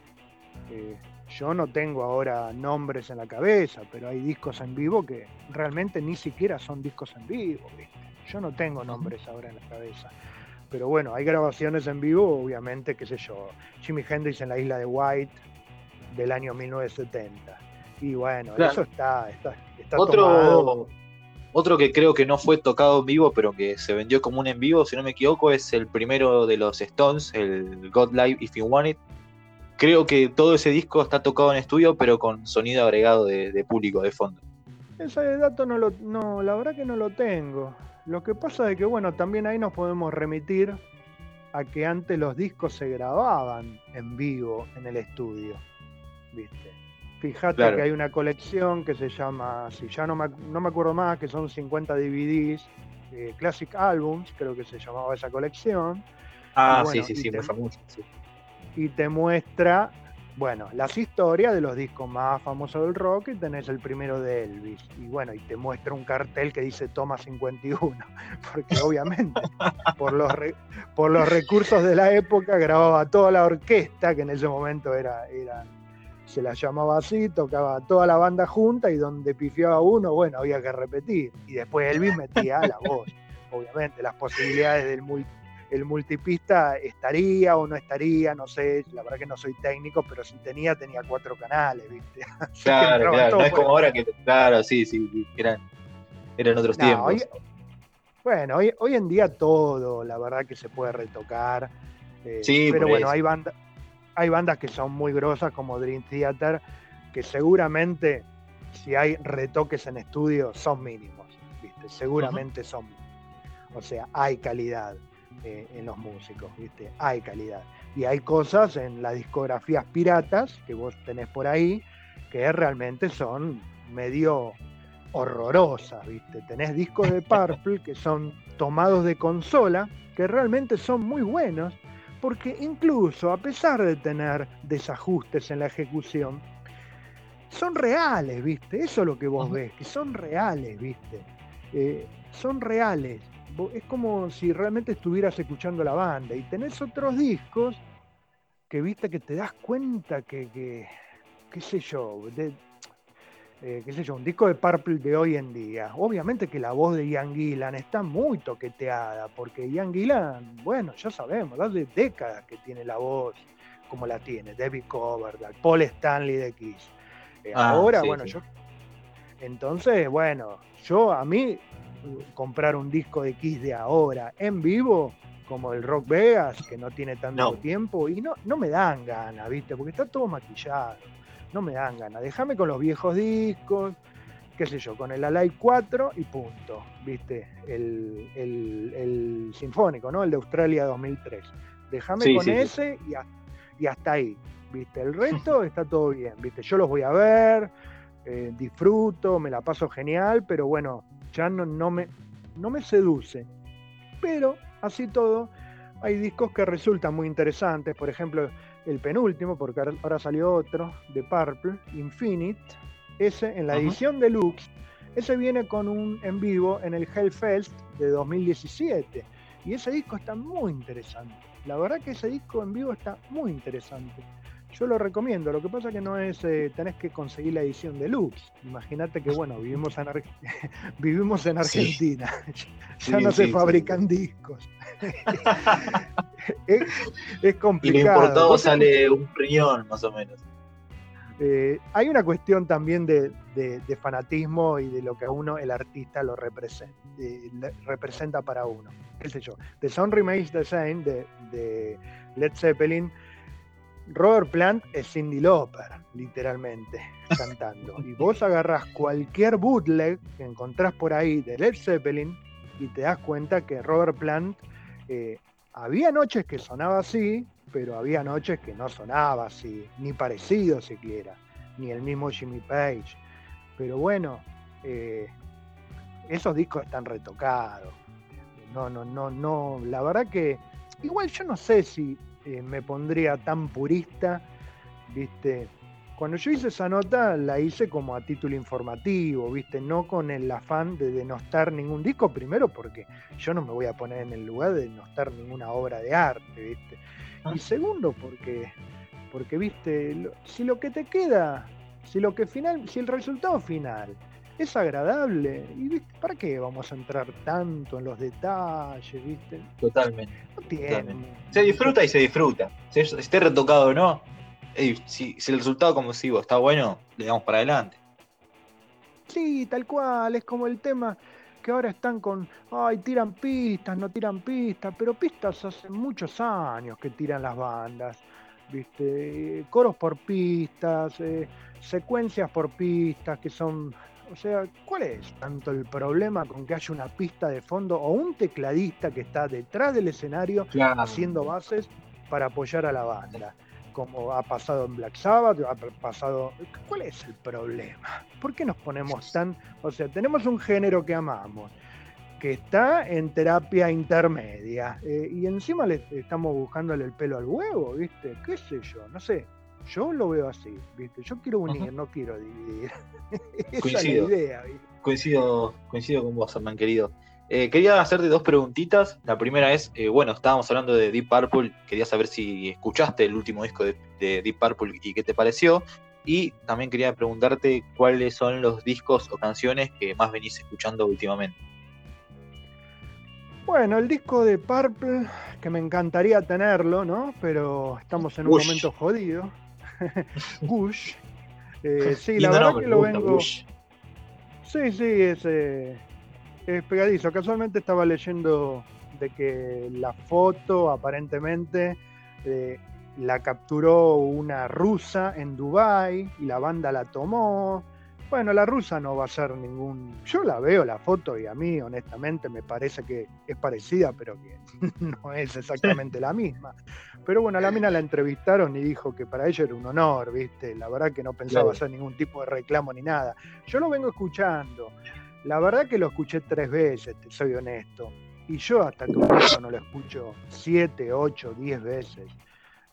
eh, yo no tengo ahora nombres en la cabeza, pero hay discos en vivo que realmente ni siquiera son discos en vivo, yo no tengo nombres ahora en la cabeza. Pero bueno, hay grabaciones en vivo, obviamente, qué sé yo, Jimi Hendrix en la isla de White del año 1970. Y bueno, eso está, está, está Otro, otro que creo que no fue tocado en vivo, pero que se vendió como un en vivo, si no me equivoco, es el primero de los Stones, el God Live If You Want It. Creo que todo ese disco está tocado en estudio, pero con sonido agregado de, público, de fondo. Ese dato no lo, no, la verdad que no lo tengo. Lo que pasa es que, bueno, también ahí nos podemos remitir a que antes los discos se grababan en vivo en el estudio. ¿Viste? Fíjate que hay una colección que se llama, si ya no me, no me acuerdo más, que son 50 DVDs eh, Classic Albums, creo que se llamaba esa colección. Ah, sí, sí, sí, muy famoso. Y te muestra bueno, las historias de los discos más famosos del rock y tenés el primero de Elvis. Y bueno, y te muestra un cartel que dice Toma 51, porque obviamente por los, por los recursos de la época grababa toda la orquesta, que en ese momento era, era, se la llamaba así, tocaba toda la banda junta y donde pifiaba uno, bueno, había que repetir. Y después Elvis metía la voz. Obviamente, las posibilidades del multi el multipista estaría o no estaría, no sé, la verdad que no soy técnico, pero si tenía, tenía cuatro canales, ¿viste? claro, claro, no es como ahora que, claro, sí, sí, eran, eran otros tiempos. bueno, hoy, hoy, en día todo, la verdad que se puede retocar. Eh, sí, pero bueno, hay, banda, hay bandas que son muy grosas como Dream Theater, que seguramente si hay retoques en estudio son mínimos, ¿viste? Seguramente son O sea, hay calidad. Eh, en los músicos, ¿viste? Hay calidad. Y hay cosas en las discografías piratas que vos tenés por ahí que realmente son medio horrorosas, ¿viste? Tenés discos de Purple que son tomados de consola, que realmente son muy buenos, porque incluso a pesar de tener desajustes en la ejecución, son reales, ¿viste? Eso es lo que vos ves, que son reales, ¿viste? Eh, son reales es como si realmente estuvieras escuchando la banda y tenés otros discos que viste que te das cuenta que, qué sé yo, eh, qué sé yo, un disco de Purple de hoy en día. Obviamente que la voz de Ian Gillan está muy toqueteada, porque Ian Gillan, bueno, ya sabemos, hace décadas que tiene la voz como la tiene, David Coverdale, Paul Stanley de Kiss. Eh, ah, ahora, bueno, yo... Entonces, bueno, yo a mí comprar un disco de Kiss de ahora en vivo, como el Rock Vegas, que no tiene tanto tiempo, y no, no me dan ganas, ¿viste? Porque está todo maquillado. No me dan ganas. Déjame con los viejos discos, qué sé yo, con el Alive 4 y punto, ¿viste? El, el, sinfónico, ¿no? El de Australia 2003. Déjame con ese Y, y, hasta ahí, ¿viste? El resto está todo bien, ¿viste? Yo los voy a ver, eh, disfruto, me la paso genial, pero bueno, ya no, no, me, no me seduce. Pero, así todo, hay discos que resultan muy interesantes. Por ejemplo, el penúltimo, porque ahora salió otro, de Purple, Infinite. Ese, en la edición deluxe, ese viene con un en vivo en el Hellfest de 2017. Y ese disco está muy interesante. La verdad que ese disco en vivo está muy interesante. Yo lo recomiendo, lo que pasa que no es, eh, tenés que conseguir la edición deluxe. Imagínate que, bueno, vivimos en, vivimos en Argentina, ya no se fabrican discos. es, complicado. Y lo importado sale un riñón, más o menos. Eh, hay una cuestión también de, fanatismo y de lo que a uno, el artista, lo representa, representa para uno. ¿Qué sé yo? The Sun Remains the Same de, de Led Zeppelin Robert Plant es Cindy Lauper, literalmente, cantando. Y vos agarrás cualquier bootleg que encontrás por ahí de Led Zeppelin y te das cuenta que Robert Plant eh, había noches que sonaba así, pero había noches que no sonaba así, ni parecido siquiera, ni el mismo Jimmy Page. Pero bueno, eh, esos discos están retocados. No, no, no, no. La verdad que igual yo no sé si eh, me pondría tan purista, ¿viste? Cuando yo hice esa nota la hice como a título informativo, ¿viste? No con el afán de denostar ningún disco, primero porque yo no me voy a poner en el lugar de denostar ninguna obra de arte, ¿viste? Y ah. segundo porque, porque ¿viste? si lo que te queda, si lo que final, si el resultado final es agradable. ¿Y para qué vamos a entrar tanto en los detalles? ¿viste? Totalmente. Se disfruta y se disfruta. Si esté retocado o no, si, el resultado como si vos está bueno, le damos para adelante. Sí, tal cual, es como el tema que ahora están con, ay, tiran pistas, no tiran pistas, pero pistas hace muchos años que tiran las bandas, ¿viste? Coros por pistas, eh, secuencias por pistas que son o sea, ¿cuál es tanto el problema con que haya una pista de fondo o un tecladista que está detrás del escenario haciendo bases para apoyar a la banda? Como ha pasado en Black Sabbath, ha pasado. ¿Cuál es el problema? ¿Por qué nos ponemos tan.? O sea, tenemos un género que amamos. que está en terapia intermedia. Eh, y encima le estamos buscándole el pelo al huevo, ¿viste? ¿Qué sé yo? No sé. Yo lo veo así, ¿viste? Yo quiero unir, no quiero dividir. Esa coincido, es la idea, Coincido, coincido con vos, Hernán, querido. Eh, quería hacerte dos preguntitas. La primera es, eh, bueno, estábamos hablando de Deep Purple, quería saber si escuchaste el último disco de, de, Deep Purple y qué te pareció. Y también quería preguntarte cuáles son los discos o canciones que más venís escuchando últimamente. Bueno, el disco de Purple, que me encantaría tenerlo, ¿no? Pero estamos en un momento jodido. Gush. Eh, sí, la verdad que lo vengo. Sí, sí, es, eh, es pegadizo. Casualmente estaba leyendo de que la foto aparentemente eh, la capturó una rusa en Dubai y la banda la tomó. Bueno, la rusa no va a ser ningún. Yo la veo la foto y a mí, honestamente, me parece que es parecida, pero que no es exactamente la misma. Pero bueno, a la mina la entrevistaron y dijo que para ella era un honor, ¿viste? La verdad que no pensaba hacer ningún tipo de reclamo ni nada. Yo lo vengo escuchando. La verdad que lo escuché tres veces, te soy honesto. Y yo hasta que no lo escucho siete, ocho, diez veces.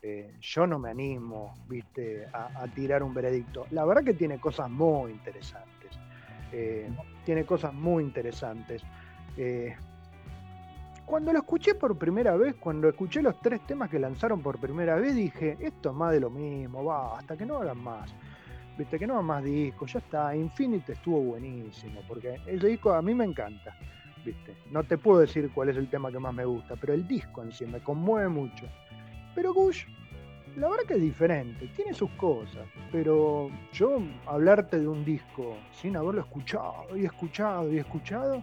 Eh, yo no me animo, viste, a, tirar un veredicto. La verdad que tiene cosas muy interesantes. Eh, tiene cosas muy interesantes. Eh, cuando lo escuché por primera vez, cuando escuché los tres temas que lanzaron por primera vez, dije, esto es más de lo mismo, va, hasta que no hagan más. Viste, que no hagan más discos, ya está. Infinite estuvo buenísimo, porque el disco a mí me encanta. ¿viste? No te puedo decir cuál es el tema que más me gusta, pero el disco en sí me conmueve mucho. Pero Gush, la verdad que es diferente, tiene sus cosas, pero yo hablarte de un disco sin haberlo escuchado y escuchado y escuchado,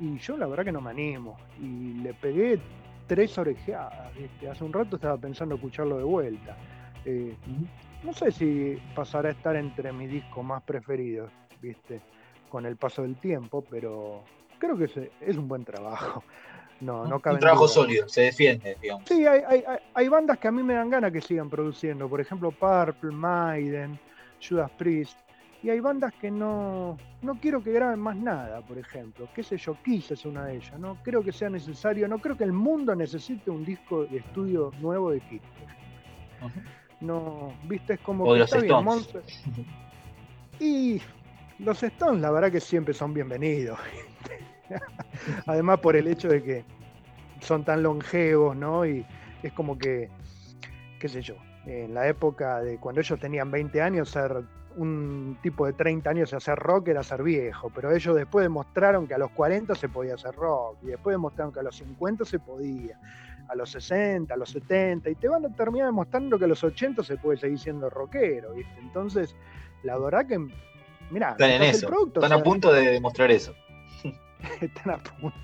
y yo la verdad que no me animo. Y le pegué tres orejeadas, hace un rato estaba pensando escucharlo de vuelta. Eh, no sé si pasará a estar entre mis discos más preferidos, ¿viste? Con el paso del tiempo, pero creo que es un buen trabajo. No, no cabe Un trabajo sólido, se defiende, digamos. Sí, hay, hay, hay, bandas que a mí me dan ganas que sigan produciendo. Por ejemplo, Purple, Maiden, Judas Priest. Y hay bandas que no, no quiero que graben más nada, por ejemplo. Qué sé yo, Kiss es una de ellas. No creo que sea necesario, no creo que el mundo necesite un disco de estudio nuevo de Kiss. No, viste, es como que los Stones. Y los Stones, la verdad que siempre son bienvenidos. Además por el hecho de que son tan longevos, ¿no? Y es como que, qué sé yo, en la época de cuando ellos tenían 20 años, ser un tipo de 30 años y hacer rock era ser viejo, pero ellos después demostraron que a los 40 se podía hacer rock, y después demostraron que a los 50 se podía, a los 60, a los 70, y te van a terminar demostrando que a los 80 se puede seguir siendo rockero, ¿viste? Entonces, la verdad que, mira, están en eso, están a punto de demostrar eso. están a punto.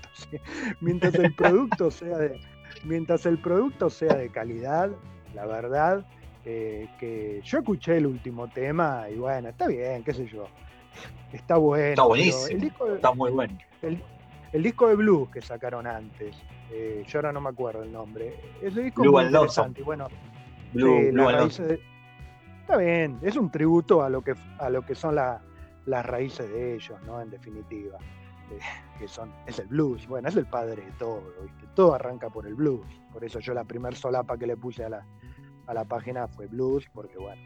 Mientras el producto sea de, mientras el producto sea de calidad, la verdad, eh, que yo escuché el último tema y bueno, está bien, qué sé yo. Está bueno. Está buenísimo. está muy bueno. El, disco de blues que sacaron antes, eh, yo ahora no me acuerdo el nombre. Ese disco Blue interesante. bueno, está bien, es un tributo a lo que, a lo que son las raíces de ellos, ¿no? En definitiva. Que son, es el blues. Bueno, es el padre de todo, Todo arranca por el blues. Por eso yo la primer solapa que le puse a la, a la página fue blues, porque bueno,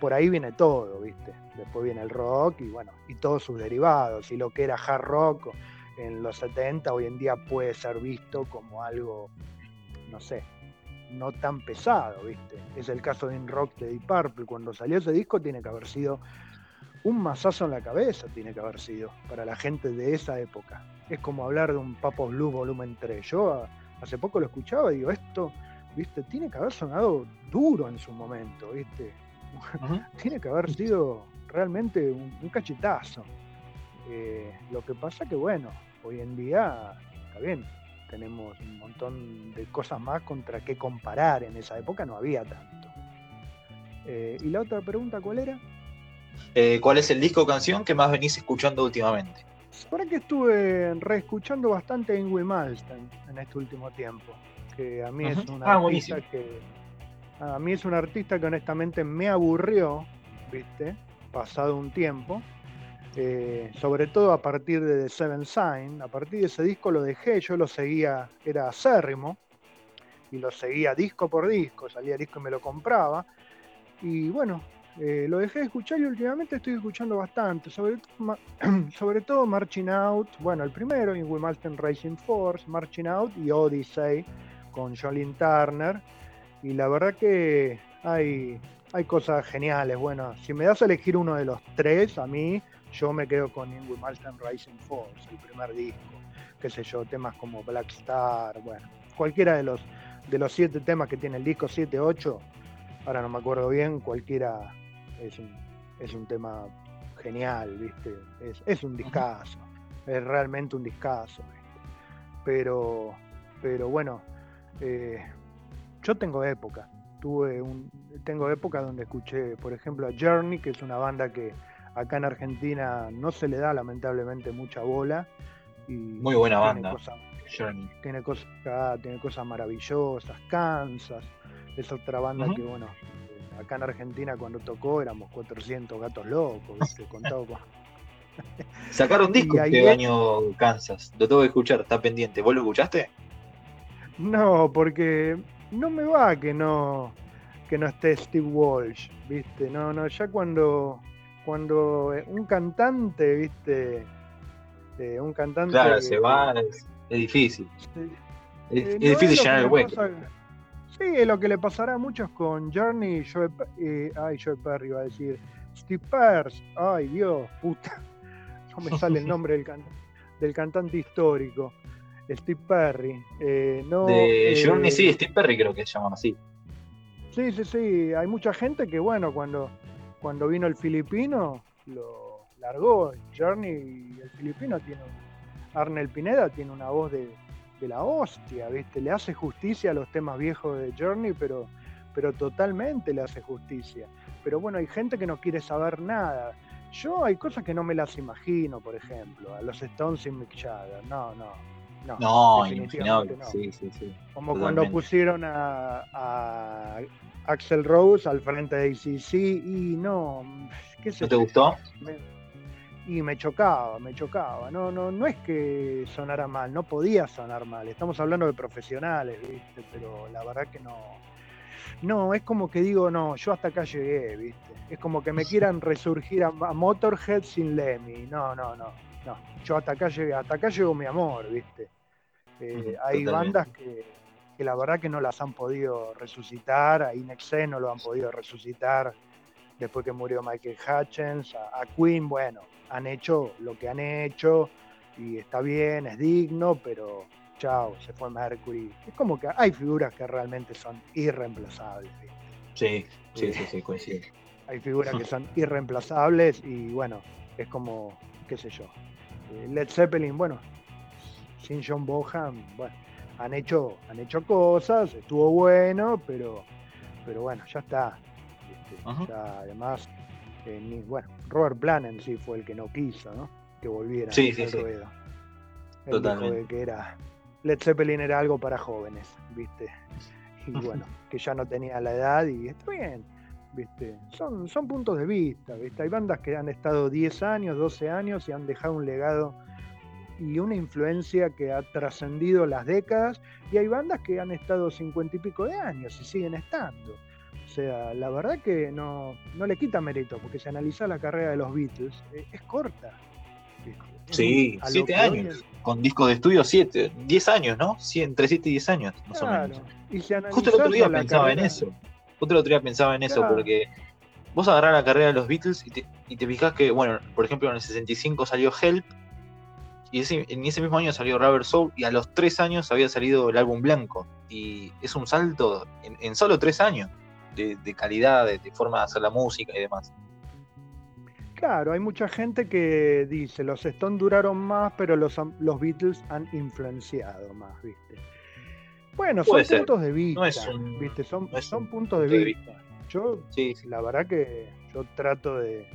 por ahí viene todo, ¿viste? Después viene el rock y bueno, y todos sus derivados. Y lo que era hard rock en los 70 hoy en día puede ser visto como algo, no sé, no tan pesado, ¿viste? Es el caso de In Rock de Deep Purple. Cuando salió ese disco tiene que haber sido un masazo en la cabeza tiene que haber sido para la gente de esa época. Es como hablar de un Papo Blue volumen 3. Yo hace poco lo escuchaba y digo, esto, viste, tiene que haber sonado duro en su momento, viste. tiene que haber sido realmente un, cachetazo. Eh, lo que pasa que, bueno, hoy en día, está bien, tenemos un montón de cosas más contra qué comparar. En esa época no había tanto. Eh, ¿Y la otra pregunta cuál era? Eh, ¿cuál es el disco o canción que más venís escuchando últimamente? Para que estuve reescuchando bastante Ingrid Malmsteen en este último tiempo, que a mí es una ah, artista que a mí es un artista que honestamente me aburrió, ¿viste? Pasado un tiempo. eh, sobre todo a partir de The Seven Sign. A partir de ese disco lo dejé, yo lo seguía, era acérrimo, y lo seguía disco por disco, salía disco y me lo compraba. Y bueno, eh, lo dejé de escuchar y últimamente estoy escuchando bastante, sobre, sobre todo Marching Out, bueno, el primero, In We Racing Force, Marching Out y Odyssey con Jolene Turner. Y la verdad que hay, hay cosas geniales. Bueno, si me das a elegir uno de los tres, a mí, yo me quedo con In We Racing Force, el primer disco. Qué sé yo, temas como Black Star, bueno, cualquiera de los, de los siete temas que tiene el disco, siete, ocho, ahora no me acuerdo bien, cualquiera es un, es un tema genial, ¿viste? Es, un discazo, es realmente un discazo, Pero, pero bueno, eh, yo tengo época, tuve un, tengo época donde escuché, por ejemplo, a Journey, que es una banda que acá en Argentina no se le da lamentablemente mucha bola. Y Muy buena banda. Tiene cosas, tiene cosas maravillosas, Kansas, es otra banda que, bueno, acá en Argentina cuando tocó éramos 400 gatos locos, ¿viste? Contado Sacaron disco este año Kansas, lo tengo que escuchar, está pendiente. ¿Vos lo escuchaste? No, porque no me va que no que no esté Steve Walsh, ¿viste? No, no, ya cuando cuando un cantante, ¿viste? Eh, un cantante Claro, se va, es, difícil. es, eh, difícil llenar el hueco. Sí, lo que le pasará a muchos con Journey, Joe, eh, ay, Joe Perry iba a decir, Steve Pearce, ay Dios, puta, no me sale el nombre del, del cantante histórico, Steve Perry. Eh, no, de eh, Journey sí, Steve Perry creo que se llama así. Sí, sí, sí, hay mucha gente que bueno, cuando, cuando vino el filipino, lo largó Journey y el filipino tiene, Arnel Pineda tiene una voz de de la hostia, ¿viste? Le hace justicia a los temas viejos de Journey, pero, pero totalmente le hace justicia. Pero bueno, hay gente que no quiere saber nada. Yo hay cosas que no me las imagino, por ejemplo, a los Stones sin Mick Jagger. No, no. No, no definitivamente no. Sí, sí, sí. Como cuando pusieron a, a, Axel Rose al frente de ACC y no. ¿qué ¿No te gustó? Y me chocaba, me chocaba. No, no, no es que sonara mal, no podía sonar mal. Estamos hablando de profesionales, ¿viste? Pero la verdad que no. No, es como que digo, no, yo hasta acá llegué, ¿viste? Es como que me quieran resurgir a, Motorhead sin Lemmy. No, no, no, no. Yo hasta acá llegué, hasta acá llegó mi amor, ¿viste? Eh, hay bandas que, que, la verdad que no las han podido resucitar, a Inexé no lo han podido resucitar después que murió Michael Hutchins, a Queen, bueno, han hecho lo que han hecho y está bien, es digno, pero chao, se fue Mercury. Es como que hay figuras que realmente son irreemplazables. Sí, sí, sí, sí, coincido. Hay figuras que son irreemplazables y bueno, es como, qué sé yo. Eh, Led Zeppelin, bueno, sin John Bohan, bueno, han hecho, han hecho cosas, estuvo bueno, pero, pero bueno, ya está. Además, bueno, Robert Plant en sí fue el que no quiso, ¿no? Que volviera sí, sí, sí. Totalmente. que era Led Zeppelin era algo para jóvenes, ¿viste? Y bueno, que ya no tenía la edad y está bien, ¿viste? Son, son puntos de vista, ¿viste? Hay bandas que han estado 10 años, 12 años y han dejado un legado y una influencia que ha trascendido las décadas y hay bandas que han estado 50 y pico de años y siguen estando. O sea, la verdad que no, no le quita mérito, porque si analiza la carrera de los Beatles, eh, es, corta. Sí, siete años. Con discos de estudio, siete, diez años, ¿no? entre siete y diez años, más o menos. Justo el otro día pensaba en eso. Justo el otro día pensaba en eso, porque vos agarrás la carrera de los Beatles y te, y te fijás que, bueno, por ejemplo, en el 65 salió Help, y en ese mismo año salió Rubber Soul, y a los tres años había salido el álbum Blanco. Y es un salto en solo tres años de, calidad, de, forma de hacer la música y demás. Claro, hay mucha gente que dice, los Stones duraron más, pero los, los Beatles han influenciado más, ¿viste? Bueno, son puntos de vista, ¿viste? Son, son puntos de, vista. Yo, la verdad que yo trato de,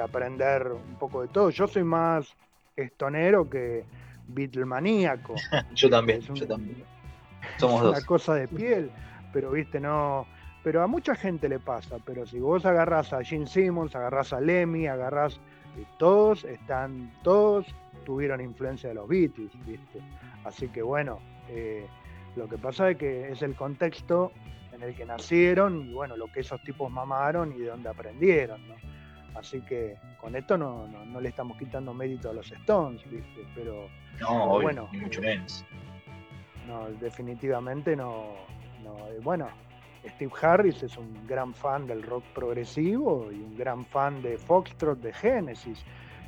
aprender un poco de todo. Yo soy más estonero que Beatlemaníaco. yo también, yo también. Somos dos. Una cosa de piel, pero viste, no, pero a mucha gente le pasa. Pero si vos agarrás a Gene Simmons, agarrás a Lemmy, agarrás todos están, todos tuvieron influencia de los Beatles, ¿viste? Así que bueno, eh, lo que pasa es que es el contexto en el que nacieron y bueno, lo que esos tipos mamaron y de dónde aprendieron, ¿no? Así que con esto no, no, le estamos quitando mérito a los Stones, ¿viste? Pero, no, bueno, ni mucho menos. No, definitivamente no, no. Eh, bueno, Steve Harris es un gran fan del rock progresivo y un gran fan de Foxtrot, de Genesis.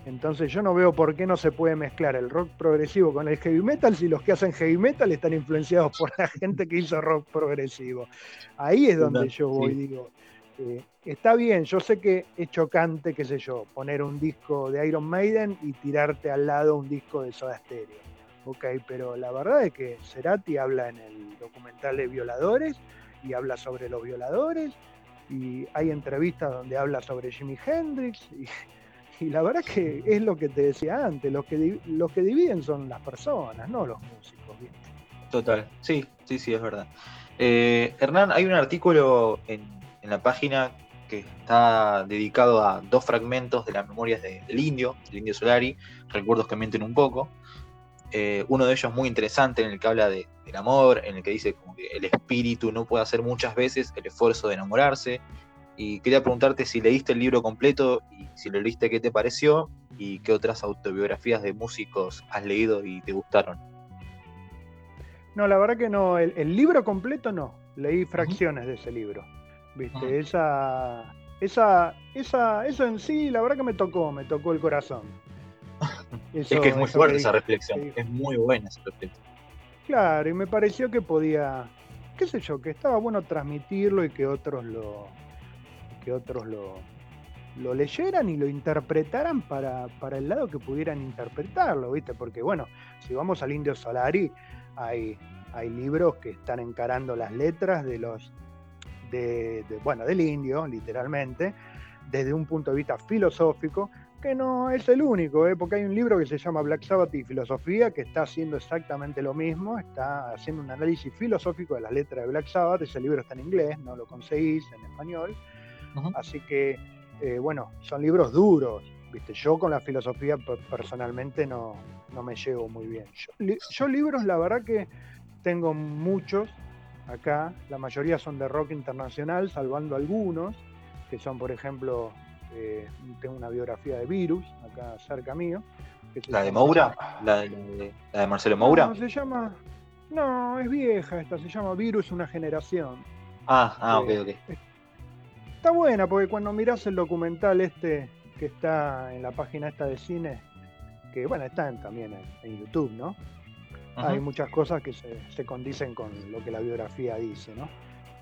Entonces yo no veo por qué no se puede mezclar el rock progresivo con el heavy metal si los que hacen heavy metal están influenciados por la gente que hizo rock progresivo. Ahí es donde yo voy, digo, eh, está bien, yo sé que es chocante, qué sé yo, poner un disco de Iron Maiden y tirarte al lado un disco de Soda Stereo. Ok, pero la verdad es que Cerati habla en el documental de Violadores y habla sobre los violadores y hay entrevistas donde habla sobre Jimi Hendrix y, la verdad que es lo que te decía antes, los que, los que dividen son las personas, no los músicos. Total, sí, sí, sí, es verdad. Eh, Hernán, hay un artículo en, la página que está dedicado a dos fragmentos de las memorias del indio, del indio Solari, recuerdos que mienten un poco. Eh, uno de ellos muy interesante en el que habla de, del amor, en el que dice como que el espíritu no puede hacer muchas veces el esfuerzo de enamorarse. Y quería preguntarte si leíste el libro completo y si lo leíste, ¿qué te pareció? Y qué otras autobiografías de músicos has leído y te gustaron. No, la verdad que no. El, libro completo no. Leí fracciones de ese libro. Viste, esa, esa, esa, eso en sí, la verdad que me tocó, me tocó el corazón. Es que es muy fuerte esa reflexión, es muy buena esa reflexión. Claro, y me pareció que podía, qué sé yo, que estaba bueno transmitirlo y que otros lo, que otros lo, lo leyeran y lo interpretaran para, para, el lado que pudieran interpretarlo, ¿viste? Porque bueno, si vamos al Indio Solari, hay, hay libros que están encarando las letras de los, de, bueno, del indio, literalmente, desde un punto de vista filosófico, que no es el único, ¿eh? porque hay un libro que se llama Black Sabbath y Filosofía que está haciendo exactamente lo mismo, está haciendo un análisis filosófico de las letras de Black Sabbath, ese libro está en inglés, no lo conseguís en español, así que, eh, bueno, son libros duros, ¿viste? Yo con la filosofía personalmente no, no me llevo muy bien. Yo, yo libros, la verdad que tengo muchos acá, la mayoría son de rock internacional, salvando algunos, que son, por ejemplo, eh, tengo una biografía de Virus, acá cerca mío. ¿La de Moura? ¿La de, Marcelo Moura? No, se llama. No, es vieja esta, se llama Virus Una Generación. Ah, ah, ok, eh, ok. Está buena porque cuando mirás el documental este que está en la página esta de cine, que bueno, están también en, YouTube, ¿no? Hay muchas cosas que se, se, condicen con lo que la biografía dice, ¿no?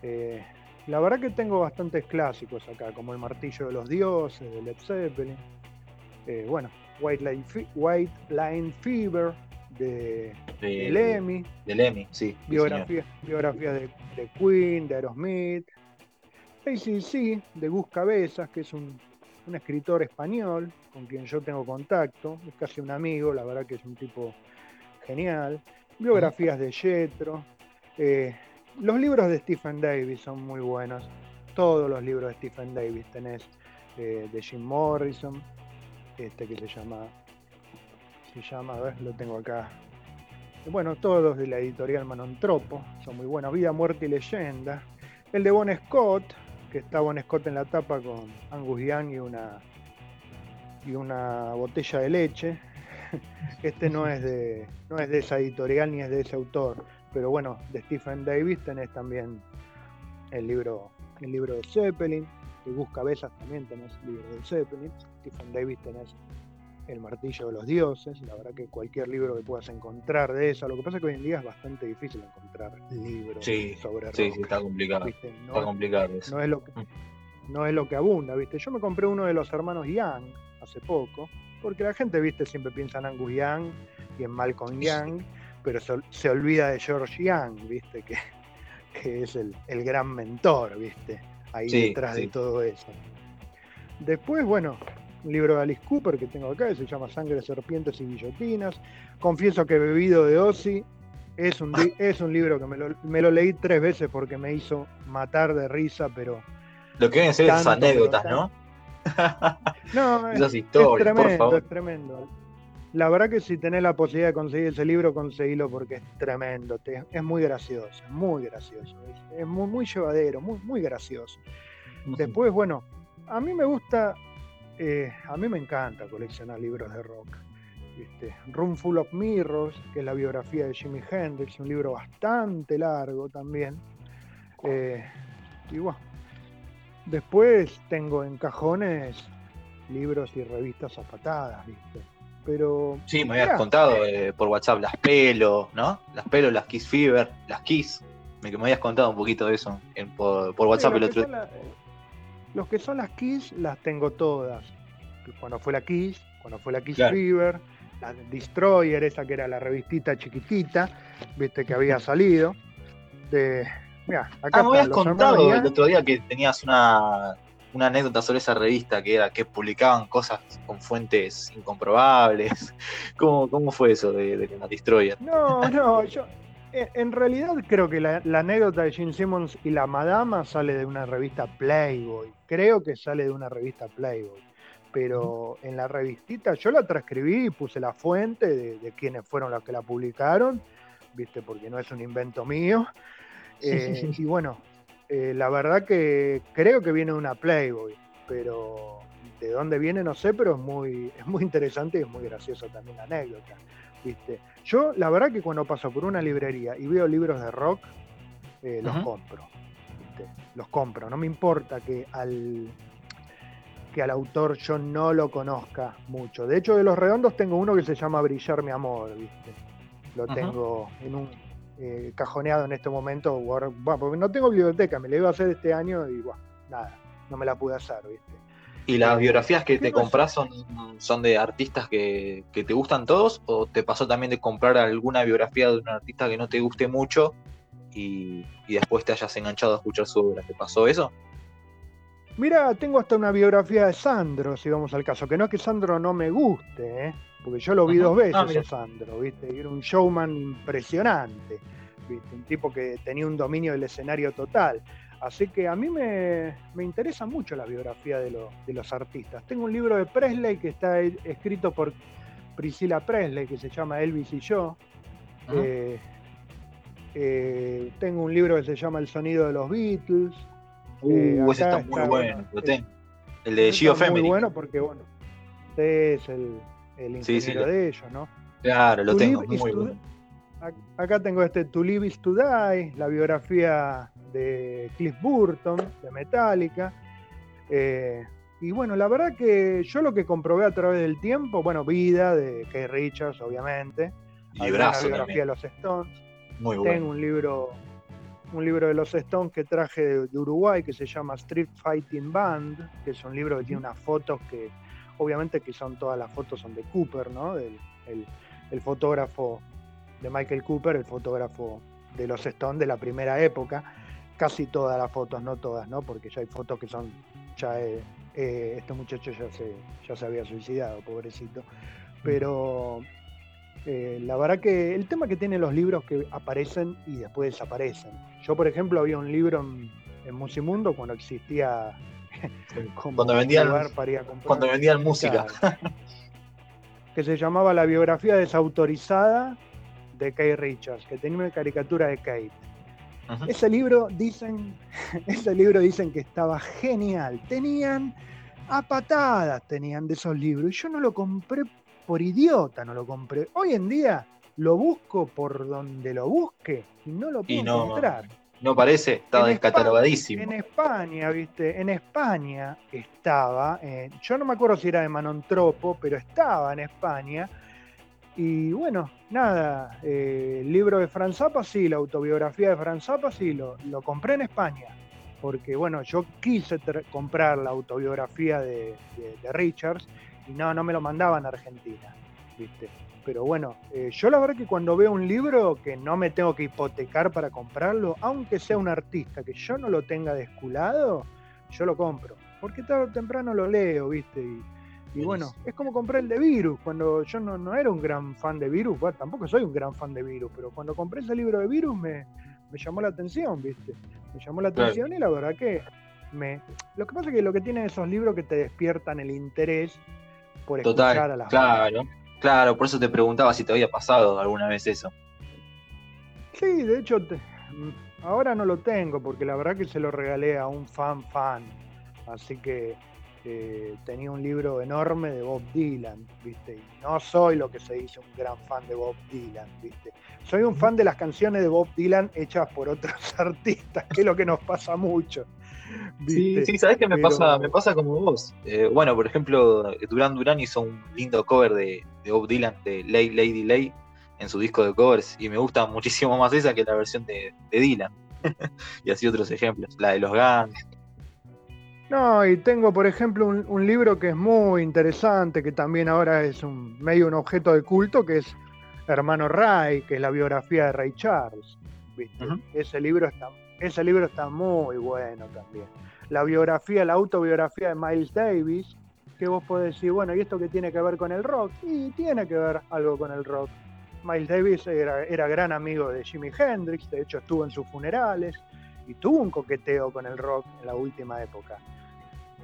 Eh, la verdad que tengo bastantes clásicos acá, como El Martillo de los Dioses, de Led Zeppelin. Eh, bueno, White Line, White Line Fever, de, de, Lemmy. De Lemmy, sí. Biografías de, Queen, de Aerosmith. sí, de Gus Cabezas, que es un, escritor español con quien yo tengo contacto. Es casi un amigo, la verdad que es un tipo genial. Biografías de Jetro. Eh, los libros de Stephen Davis son muy buenos. Todos los libros de Stephen Davis tenés eh, de Jim Morrison, este que se llama, se llama, a ver, lo tengo acá. Bueno, todos de la editorial Manontropo son muy buenos. Vida, Muerte y Leyenda. El de Bon Scott, que está Bon Scott en la tapa con Angus Young y una y una botella de leche. Este no es de no es de esa editorial ni es de ese autor pero bueno, de Stephen Davis tenés también el libro, el libro de Zeppelin, de Gus Cabezas también tenés el libro de Zeppelin, Stephen Davis tenés El martillo de los dioses, la verdad que cualquier libro que puedas encontrar de eso, lo que pasa es que hoy en día es bastante difícil encontrar libros sobre rock. Sí, sí, está complicado. está complicado No es, lo que, mm. no es lo que abunda, ¿viste? Yo me compré uno de los hermanos Young hace poco, porque la gente, ¿viste? Siempre piensa en Angus Young y en Malcolm Young pero se, olvida de George Young, ¿viste? Que, que es el, gran mentor, ¿viste? Ahí detrás de todo eso. Después, bueno, un libro de Alice Cooper que tengo acá, que se llama Sangre, Serpientes y Guillotinas. Confieso que he bebido de Ozzy. Es un, es un libro que me lo, me lo, leí tres veces porque me hizo matar de risa, pero. Lo que a ser esas anécdotas, ¿no? no, Esas historias, es tremendo, por favor. es tremendo. La verdad que si tenés la posibilidad de conseguir ese libro, conseguilo porque es tremendo. te- es muy gracioso, muy gracioso. Es, es muy, muy llevadero, muy, muy gracioso. Después, bueno, a mí me gusta, eh, a mí me encanta coleccionar libros de rock. ¿viste? Room Full of Mirrors, que es la biografía de Jimi Hendrix, un libro bastante largo también. Eh, y bueno, después tengo en cajones libros y revistas a patadas, ¿viste? Pero Sí, me habías mirá, contado eh, por WhatsApp las pelo, ¿no? Las pelo, las Kiss Fever, las Kiss. Me, me habías contado un poquito de eso en- por, por sí, WhatsApp el otro son la- los que son las Kiss las tengo todas. Cuando fue la Kiss, cuando fue la Kiss Claro. Fever, la Destroyer, esa que era la revistita chiquitita, viste que había salido. De, mira, acá Ah, me habías contado el otro día que tenías una, una anécdota sobre esa revista que era que publicaban cosas con fuentes incomprobables. ¿Cómo, cómo fue eso de, de la Destroyer? No, no, yo en realidad creo que la, la anécdota de Gene Simmons y la Madama sale de una revista Playboy. Creo que sale de una revista Playboy. Pero en la revistita yo la transcribí y puse la fuente de, de quiénes fueron los que la publicaron, ¿viste? Porque no es un invento mío. Eh, y bueno, eh, la verdad que creo que viene de una Playboy, pero de dónde viene no sé, pero es muy, es muy interesante y es muy graciosa también la anécdota. ¿viste? Yo, la verdad que cuando paso por una librería y veo libros de rock, eh, los compro. ¿viste? Los compro. No me importa que al, que al autor yo no lo conozca mucho. De hecho, de los redondos tengo uno que se llama Brillar mi amor, ¿viste? Lo tengo en un eh, cajoneado en este momento. Bueno, porque no tengo biblioteca, me la iba a hacer este año y bueno, nada, no me la pude hacer, ¿viste? ¿Y las biografías que ¿Qué te compras son, son de artistas que, que te gustan todos? ¿O te pasó también de comprar alguna biografía de un artista que no te guste mucho y, y después te hayas enganchado a escuchar su obra? ¿Te pasó eso? Mira, tengo hasta una biografía de Sandro, si vamos al caso, que no es que Sandro no me guste, ¿eh? Porque yo lo vi dos veces Ah, a Sandro, ¿viste? Y era un showman impresionante, ¿viste? Un tipo que tenía un dominio del escenario total. Así que a mí me, me interesa mucho la biografía de, lo- de los artistas. Tengo un libro de Presley que está e- escrito por Priscilla Presley, que se llama Elvis y yo. Eh, eh, tengo un libro que se llama El sonido de los Beatles. Eh, Uh, ese acá está muy está, bueno, lo el- tengo. El de Gio muy bueno porque, bueno, usted es el, el ingeniero sí, de ellos, ¿no? Claro, lo To tengo, muy bueno. Ac- Acá tengo este To Live is to Die, la biografía de Cliff Burton, de Metallica. Eh, y bueno, la verdad que yo lo que comprobé a través del tiempo, bueno, Vida de Keith Richards, obviamente. alguna Librazo biografía también. de los Stones. Muy Tengo bueno. un libro, un libro de los Stones que traje de, de Uruguay que se llama Street Fighting Band, que es un libro que tiene unas fotos que, obviamente que son todas las fotos son de Cooper, ¿no? Del, el, el fotógrafo de Michael Cooper, el fotógrafo de los Stones de la primera época. Casi todas las fotos, no todas, ¿no? Porque ya hay fotos que son, ya eh, eh, este muchacho ya se, ya se había suicidado, pobrecito. Pero eh, la verdad que el tema que tienen los libros que aparecen y después desaparecen. Yo, por ejemplo, había un libro en, en Musimundo cuando existía como Cuando vendían- lugar para ir a comprar. Cuando vendían música. Que se llamaba La biografía desautorizada de Kate Richards, que tenía una caricatura de Kate. Ese libro dicen, ese libro dicen que estaba genial. Tenían a patadas tenían de esos libros. Y yo no lo compré por idiota, no lo compré. Hoy en día lo busco por donde lo busque y no lo puedo no, encontrar. No parece, estaba En descatalogadísimo. En España, viste, en España estaba, eh, yo no me acuerdo si era de Manontropo, pero estaba en España. Y bueno, nada, eh, el libro de Franz Zappa, sí, la autobiografía de Franz Zappa, sí, lo, lo compré en España. Porque bueno, yo quise comprar la autobiografía de, de- de Richards y no, no me lo mandaban a Argentina, viste. Pero bueno, eh, yo la verdad que cuando veo un libro que no me tengo que hipotecar para comprarlo, aunque sea un artista que yo no lo tenga desculado, yo lo compro. Porque tarde o temprano lo leo, ¿viste? Y, y bueno, es como compré el de Virus, cuando yo no, no era un gran fan de Virus, bueno, tampoco soy un gran fan de Virus, pero cuando compré ese libro de Virus me, me llamó la atención, ¿viste? Me llamó la atención y la verdad que me... Lo que pasa es que lo que tienen esos libros que te despiertan el interés por escuchar a las Claro, claro, por eso te preguntaba si te había pasado alguna vez eso. Sí, de hecho, ahora no lo tengo porque la verdad que se lo regalé a un fan fan. Así que eh, tenía un libro enorme de Bob Dylan, ¿viste? Y no soy lo que se dice un gran fan de Bob Dylan, ¿viste? Soy un fan de las canciones de Bob Dylan hechas por otros artistas, que es lo que nos pasa mucho. Sí, sí, sabes que me pasa, me pasa como vos. Eh, bueno, por ejemplo, Duran Duran hizo un lindo cover de, Bob Dylan, de Lady Lady Lay, en su disco de covers, y me gusta muchísimo más esa que la versión de, Dylan. y así otros ejemplos, la de los Guns. No, y tengo, por ejemplo, un, libro que es muy interesante, que también ahora es un medio un objeto de culto, que es Hermano Ray, que es la biografía de Ray Charles. Ese libro está ese libro está muy bueno también. La biografía, la autobiografía de Miles Davis, que vos podés decir, bueno, ¿y esto qué tiene que ver con el rock? Y tiene que ver algo con el rock. Miles Davis era, gran amigo de Jimi Hendrix, de hecho estuvo en sus funerales y tuvo un coqueteo con el rock en la última época.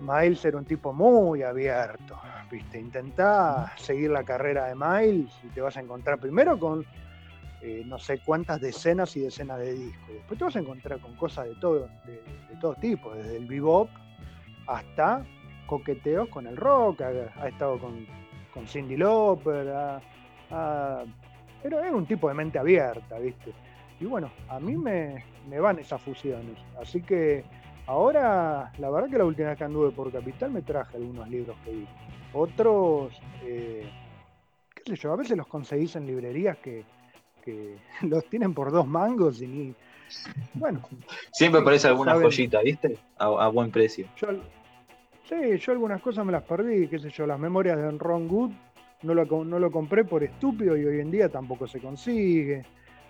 Miles era un tipo muy abierto, ¿viste? Intentá seguir la carrera de Miles y te vas a encontrar primero con eh, no sé cuántas decenas y decenas de discos. Después te vas a encontrar con cosas de todo, de, todo tipo, desde el bebop hasta coqueteos con el rock, ha, estado con, Cindy Lauper, pero es un tipo de mente abierta, ¿viste? Y bueno, a mí me, van esas fusiones. Así que ahora, la verdad que la última vez que anduve por Capital me traje algunos libros que vi. Otros, eh, qué sé yo, a veces los conseguís en librerías que, que los tienen por dos mangos y ni. Bueno. Siempre aparece alguna joyita, ¿viste? A, buen precio. Yo, sí, yo algunas cosas me las perdí, qué sé yo, las memorias de Ron Good no lo, no lo compré por estúpido y hoy en día tampoco se consigue.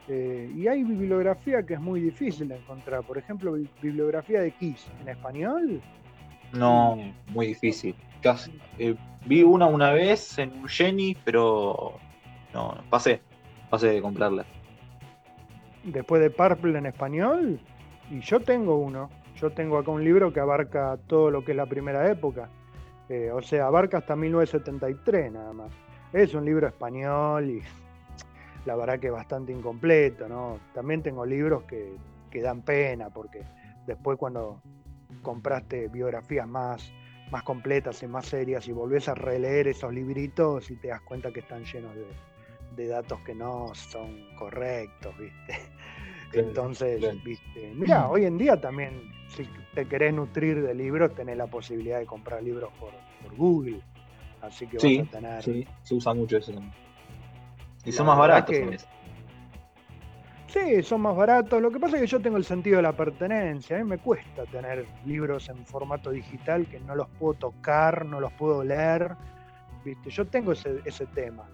Eh, y hay bibliografía que es muy difícil de encontrar. Por ejemplo, bibliografía de Kiss en español. No, muy difícil. Eh, vi una una vez en un Jenny, pero no, pasé de comprarla. Después de Purple en español, y yo tengo uno. Yo tengo acá un libro que abarca todo lo que es la primera época. Eh, o sea, abarca hasta 1973 nada más. Es un libro español y la verdad que es bastante incompleto, ¿no? También tengo libros que, que dan pena porque después cuando compraste biografías más, más completas y más serias y volvés a releer esos libritos y te das cuenta que están llenos de, de datos que no son correctos, ¿viste? Entonces, ¿viste? Mira, hoy en día también, si te querés nutrir de libros, tenés la posibilidad de comprar libros por, Google. Así que sí, vas a tener. Sí, se usa mucho eso también. Y son más baratos. Sí, son más baratos. Lo que pasa es que yo tengo el sentido de la pertenencia. A mí me cuesta tener libros en formato digital que no los puedo tocar, no los puedo leer. ¿Viste? Yo tengo ese, ese tema.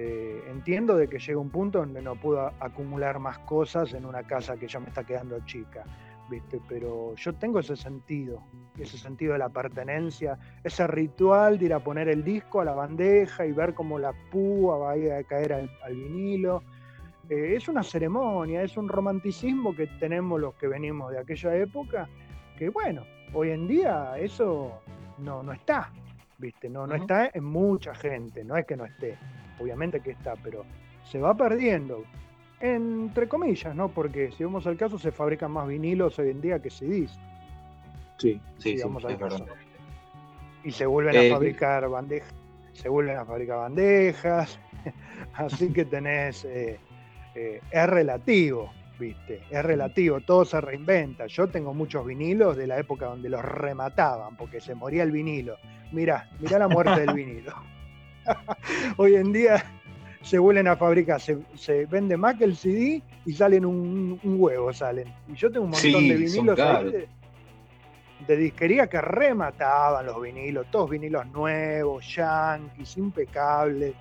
Eh, entiendo de que llega un punto donde no puedo acumular más cosas en una casa que ya me está quedando chica, ¿viste? Pero yo tengo ese sentido, ese sentido de la pertenencia, ese ritual de ir a poner el disco a la bandeja y ver cómo la púa va a, ir a caer al, vinilo. Eh, es una ceremonia, es un romanticismo que tenemos los que venimos de aquella época, que bueno, hoy en día eso no, no está, ¿viste? No, no está en mucha gente, no es que no esté obviamente que está, pero se va perdiendo, entre comillas, ¿no? Porque si vamos al caso, se fabrican más vinilos hoy en día que CDs. Sí, sí, sí, es verdad. Y se vuelven a eh, fabricar bandejas, se vuelven a fabricar bandejas, así que tenés, eh, eh, es relativo, ¿viste? Es relativo, todo se reinventa. Yo tengo muchos vinilos de la época donde los remataban, porque se moría el vinilo. Mirá, mirá la muerte del vinilo. Hoy en día se vuelven a fabricar, se, vende más que el CD y salen un, huevo, salen. Y yo tengo un montón de vinilos de, disquería que remataban los vinilos, todos vinilos nuevos, yankees, impecables.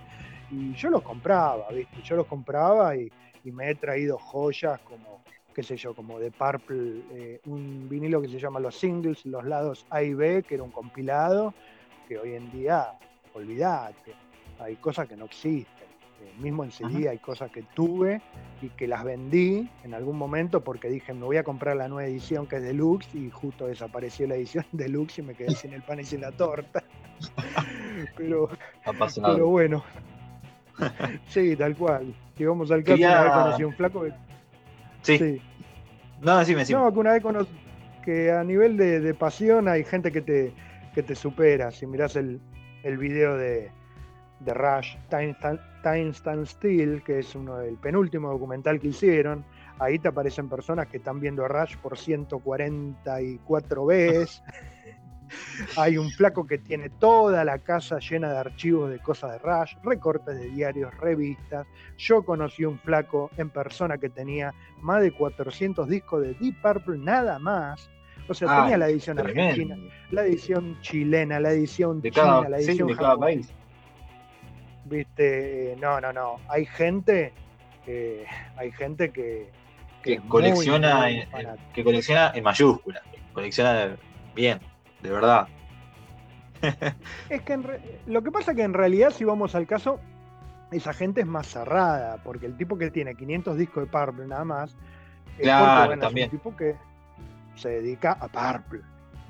Y yo los compraba, ¿viste? Yo los compraba y, me he traído joyas como, qué sé yo, como de Purple, eh, un vinilo que se llama Los Singles, los lados A y B, que era un compilado, que hoy en día olvídate, hay cosas que no existen. Eh, mismo en CD hay cosas que tuve y que las vendí en algún momento porque dije, me voy a comprar la nueva edición que es deluxe y justo desapareció la edición deluxe y me quedé sin el pan y sin la torta. pero, pero bueno. sí, tal cual. Llegamos al caso, una vez conocí un flaco Sí. No, decime, decime. No, que una vez conocí que a nivel de, pasión hay gente que te, que te supera. Si mirás el, el video de, de Rush, Time, Time Stand Still, que es uno del penúltimo documental que hicieron, ahí te aparecen personas que están viendo a Rush por 144 veces. Hay un flaco que tiene toda la casa llena de archivos de cosas de Rush, recortes de diarios, revistas. Yo conocí un flaco en persona que tenía más de 400 discos de Deep Purple, nada más. O sea, tenía la edición argentina, la edición chilena, la edición de china, la edición de cada país. Viste, no, no, no. Hay gente, hay gente que, que, colecciona, en, que colecciona en mayúsculas, colecciona bien, de verdad. es que lo que pasa es que en realidad, si vamos al caso, esa gente es más cerrada, porque el tipo que tiene 500 discos de Purple nada más, claro, también. es un tipo que se dedica a Purple,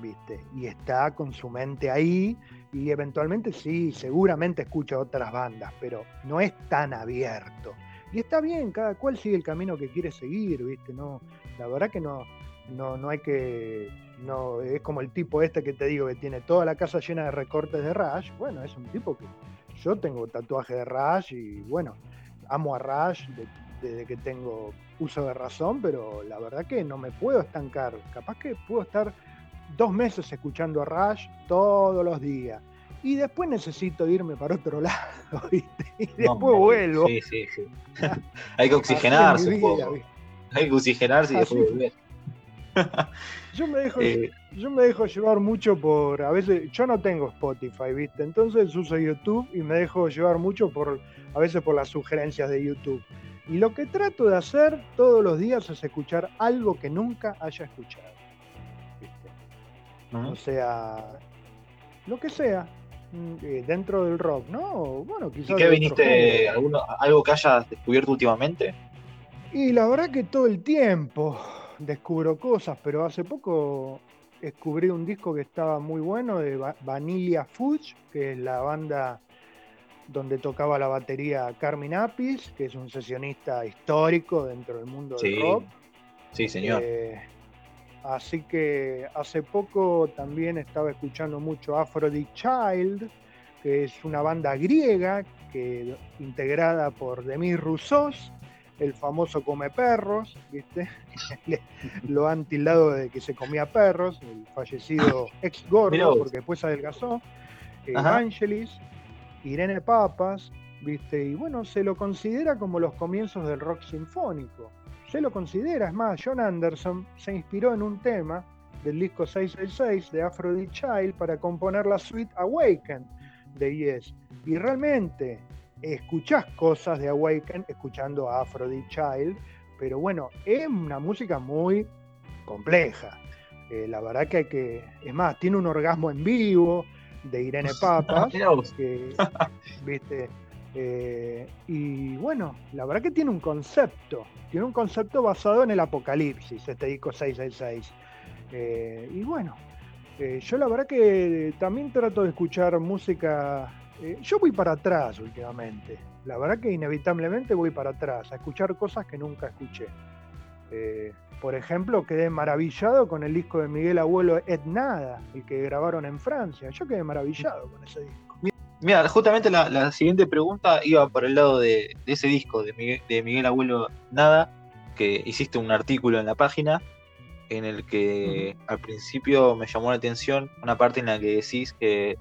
¿viste? Y está con su mente ahí y eventualmente sí, seguramente escucha otras bandas, pero no es tan abierto. Y está bien, cada cual sigue el camino que quiere seguir, ¿viste? No, la verdad que no, no, no hay que. No, es como el tipo este que te digo que tiene toda la casa llena de recortes de Rush. Bueno, es un tipo que yo tengo tatuaje de Rush y bueno, amo a Rush desde que tengo uso de razón, pero la verdad que no me puedo estancar. Capaz que puedo estar dos meses escuchando a Rush todos los días. Y después necesito irme para otro lado, ¿viste? Y después vuelvo. Sí, sí, sí. Hay que oxigenarse un poco. Hay que oxigenarse y después volver. yo me dejo, eh. yo me dejo llevar mucho por, a veces, yo no tengo Spotify, ¿viste? Entonces uso YouTube y me dejo llevar mucho por, a veces por las sugerencias de YouTube. Y lo que trato de hacer todos los días es escuchar algo que nunca haya escuchado. O sea, lo que sea, mm, eh, dentro del rock, ¿no? Bueno, quizás. ¿Y qué viniste? ¿Algo que hayas descubierto últimamente? Y la verdad que todo el tiempo descubro cosas, pero hace poco descubrí un disco que estaba muy bueno de Vanilla Fudge, que es la banda donde tocaba la batería Carmen Apis, que es un sesionista histórico dentro del mundo del rock. Sí, señor. Eh, así que hace poco también estaba escuchando mucho Aphrodite Child, que es una banda griega que, integrada por Demis Roussos, el famoso come perros, ¿viste? Lo han tildado de que se comía perros, el fallecido ex gordo, porque después adelgazó. Evangelis, Irene Papas, ¿viste? Y bueno, se lo considera como los comienzos del rock sinfónico. Se lo considera, es más, John Anderson se inspiró en un tema del disco 666 de Aphrodite Child para componer la suite Awaken de Yes. Y realmente escuchás cosas de Awaken escuchando a Aphrodite Child, pero bueno, es una música muy compleja. Eh, la verdad que hay que, es más, tiene un orgasmo en vivo, de Irene Papas, que, ¿viste? Eh, y bueno, la verdad que tiene un concepto, tiene un concepto basado en el apocalipsis, este disco 666. Eh, y bueno, eh, yo la verdad que también trato de escuchar música, yo voy para atrás últimamente, la verdad que inevitablemente voy para atrás, a escuchar cosas que nunca escuché. Por ejemplo, quedé maravillado con el disco de Miguel Abuelo Et Nada, el que grabaron en Francia. Yo quedé maravillado con ese disco. Mira, justamente la, siguiente pregunta iba por el lado de, ese disco de Miguel, Abuelo Nada, que hiciste un artículo en la página en el que al principio me llamó la atención una parte en la que decís que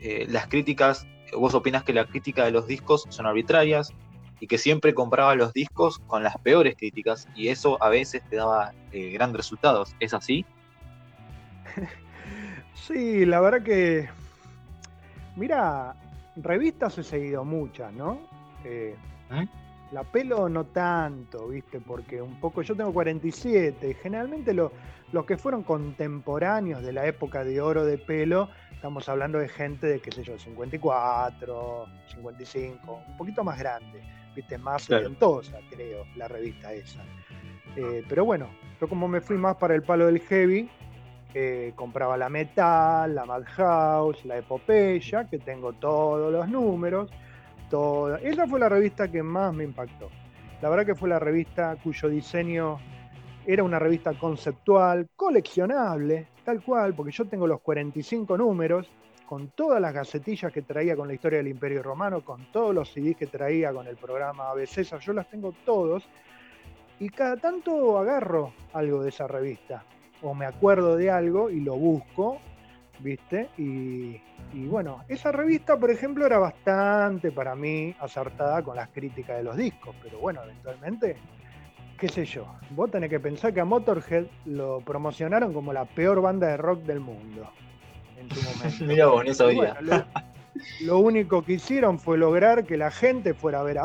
eh, las críticas, vos opinas que la crítica de los discos son arbitrarias, y que siempre compraba los discos con las peores críticas y eso a veces te daba eh, grandes resultados. ¿Es así? Sí, la verdad que, mira, revistas he seguido muchas, ¿no? Eh, ¿Eh? La pelo no tanto, ¿viste? Porque un poco yo tengo 47 y generalmente los que fueron contemporáneos de la época de oro de pelo, estamos hablando de gente de, qué sé yo, 54, 55, un poquito más grande, ¿viste? Más claro. creo, la revista esa. Eh, pero bueno, yo como me fui más para el palo del heavy, eh, compraba la Metal, la Madhouse, la Epopeya, que tengo todos los números toda. Esa fue la revista que más me impactó. La verdad que fue la revista cuyo diseño era una revista conceptual, coleccionable, tal cual, porque yo tengo los 45 números, con todas las gacetillas que traía con la historia del Imperio Romano, con todos los CDs que traía con el programa ABC, yo las tengo todos, y cada tanto agarro algo de esa revista, o me acuerdo de algo y lo busco, ¿viste? Y, bueno, esa revista, por ejemplo, era bastante para mí acertada con las críticas de los discos, pero bueno, eventualmente, qué sé yo, vos tenés que pensar que a Motorhead lo promocionaron como la peor banda de rock del mundo en su momento. Mira vos, no sabía. lo, único que hicieron fue lograr que la gente fuera a ver a,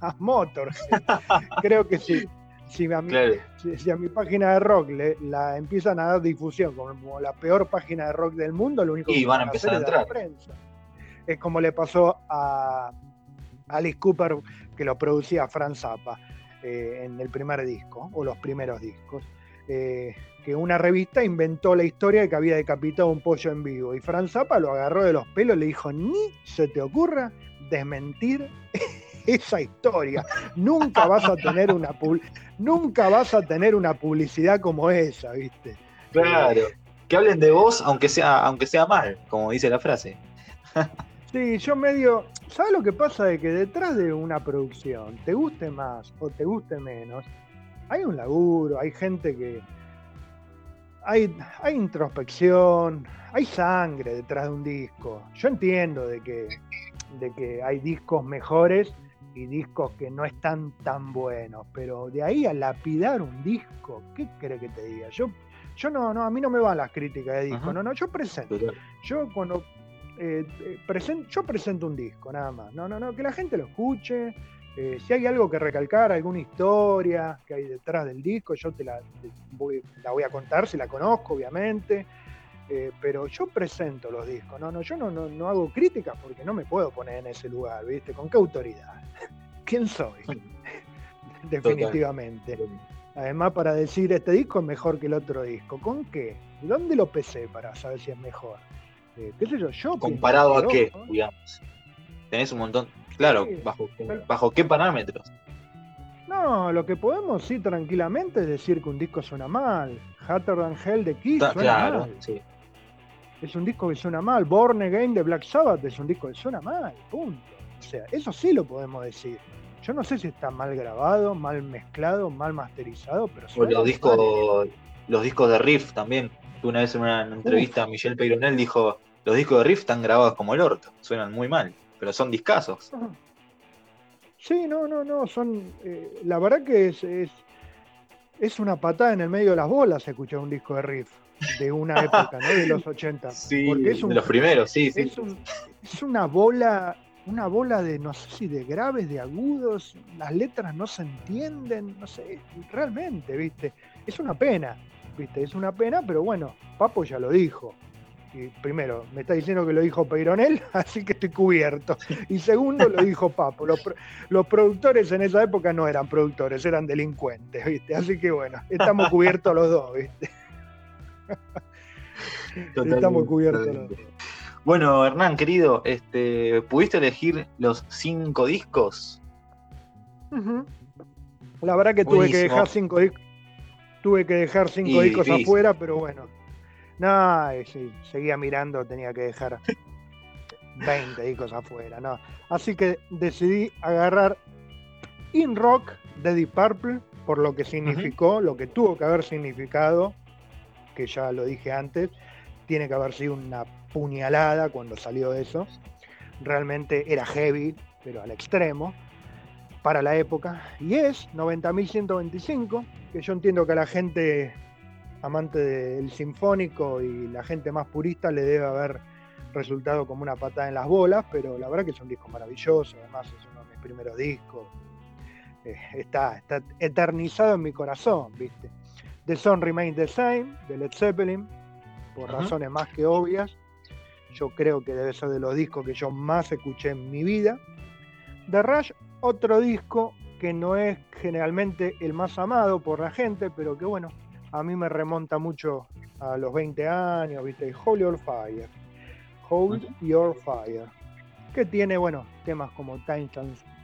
a Motorhead. Creo que sí si a, mi, página de rock le, la empiezan a dar difusión como la peor página de rock del mundo, lo único que van a empezar a entrar. prensa. Es como le pasó a Alice Cooper, que lo producía Franz Zappa eh, en el primer disco, o los primeros discos. Eh, que una revista inventó la historia de que había decapitado un pollo en vivo. Y Franz Zappa lo agarró de los pelos y le dijo: Ni se te ocurra desmentir esa historia. Nunca vas a tener una nunca vas a tener una publicidad como esa, ¿viste? Claro. Que hablen de vos aunque sea, aunque sea mal, como dice la frase. Sí, yo medio. ¿Sabes lo que pasa? De que detrás de una producción, te guste más o te guste menos, hay un laburo, hay gente que. Hay, hay introspección, hay sangre detrás de un disco. Yo entiendo de que, de que hay discos mejores y discos que no están tan buenos, pero de ahí a lapidar un disco, ¿qué crees que te diga? Yo, yo no, no, a mí no me van las críticas de disco, no, no, yo presento. Yo cuando eh, eh yo presento un disco, nada más. No, no, no, que la gente lo escuche. Eh, si hay algo que recalcar, alguna historia que hay detrás del disco, yo te la, voy, la voy a contar si la conozco, obviamente. Eh, pero yo presento los discos, no, no, yo no, no, hago críticas porque no me puedo poner en ese lugar, ¿viste? ¿Con qué autoridad? ¿Quién soy? Definitivamente. Además, para decir este disco es mejor que el otro disco, ¿con qué? ¿Dónde lo pesé para saber si es mejor? Eh, ¿Qué sé yo? yo ¿Comparado a qué, digamos? Tenés un montón. Claro, bajo, ¿bajo qué parámetros? No, lo que podemos sí tranquilamente es decir que un disco suena mal. Hatter Than Hell de Kiss suena claro, mal. Sí es un disco que suena mal. Born Again de Black Sabbath es un disco que suena mal, punto. O sea, eso sí lo podemos decir. Yo no sé si está mal grabado, mal mezclado, mal masterizado, pero suena los discos, los discos de Riff también. Una vez en una entrevista a Michelle Peyronel dijo, los discos de Riff están grabados como el orto, suenan muy mal, pero son discasos. Sí, no, no, no, son... Eh, la verdad que es, es, es una patada en el medio de las bolas escuchar un disco de Riff de una época, ¿no? De los 80. Sí, Porque es de los primeros, sí, sí. Es, una bola, una bola de, no sé si de graves, de agudos, las letras no se entienden, no sé, realmente, ¿viste? Es una pena, ¿viste? Es una pena, pero bueno, Papo ya lo dijo. Y primero, me está diciendo que lo dijo Peyronel, así que estoy cubierto. Y segundo, lo dijo Papo. Los, los, productores en esa época no eran productores, eran delincuentes, ¿viste? Así que bueno, estamos cubiertos los dos, ¿viste? Estamos cubiertos. Bueno, Hernán, querido, este, ¿pudiste elegir los cinco discos? La verdad que tuve que dejar cinco discos. Tuve que dejar cinco discos afuera, pero bueno. No, eh, seguía mirando, tenía que dejar 20 discos afuera, no. Así que decidí agarrar In Rock de Deep Purple por lo que significó, lo que tuvo que haber significado que ya lo dije antes, tiene que haber sido una puñalada cuando salió eso. Realmente era heavy, pero al extremo, para la época. Y es 90.125, que yo entiendo que a la gente amante del sinfónico y la gente más purista le debe haber resultado como una patada en las bolas, pero la verdad que es un disco maravilloso, además es uno de mis primeros discos. eh, está, está eternizado en mi corazón, ¿viste? The Sun Remains the Same, de Led Zeppelin, por razones más que obvias. Yo creo que debe ser de los discos que yo más escuché en mi vida. The Rush, otro disco que no es generalmente el más amado por la gente, pero que bueno, a mí me remonta mucho a los 20 años, ¿viste? Hold Your Fire. Hold Your Fire. Que tiene, bueno, temas como Time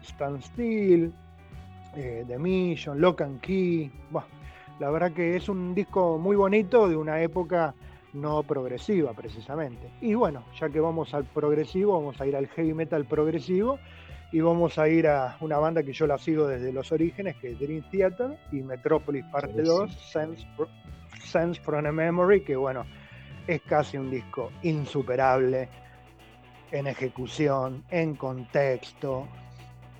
Stand Still, eh, The Mission, Lock and Key. la verdad que es un disco muy bonito de una época no progresiva precisamente. Y bueno, ya que vamos al progresivo, vamos a ir al heavy metal progresivo y vamos a ir a una banda que yo la sigo desde los orígenes, que es Dream Theater y Metropolis parte 2, Sense, Sense from a Memory, que bueno, es casi un disco insuperable en ejecución, en contexto.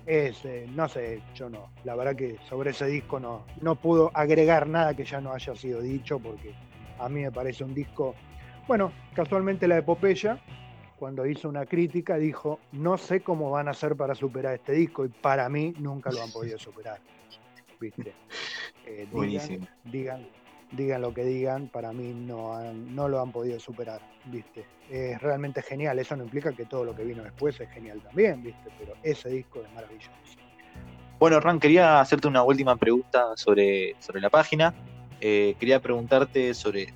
Es, eh, no sé, yo no. La verdad que sobre ese disco no, no pudo agregar nada que ya no haya sido dicho, porque a mí me parece un disco. Bueno, casualmente la epopeya cuando hizo una crítica, dijo, no sé cómo van a hacer para superar este disco y para mí nunca lo han podido superar. ¿Viste? Eh, digan, digan, digan, lo que digan, para mí no, no lo han podido superar. ¿Viste? Es realmente genial, eso no implica que todo lo que vino después es genial también, ¿viste? Pero ese disco es maravilloso. Bueno, Ran, quería hacerte una última pregunta sobre, sobre la página. Eh, quería preguntarte sobre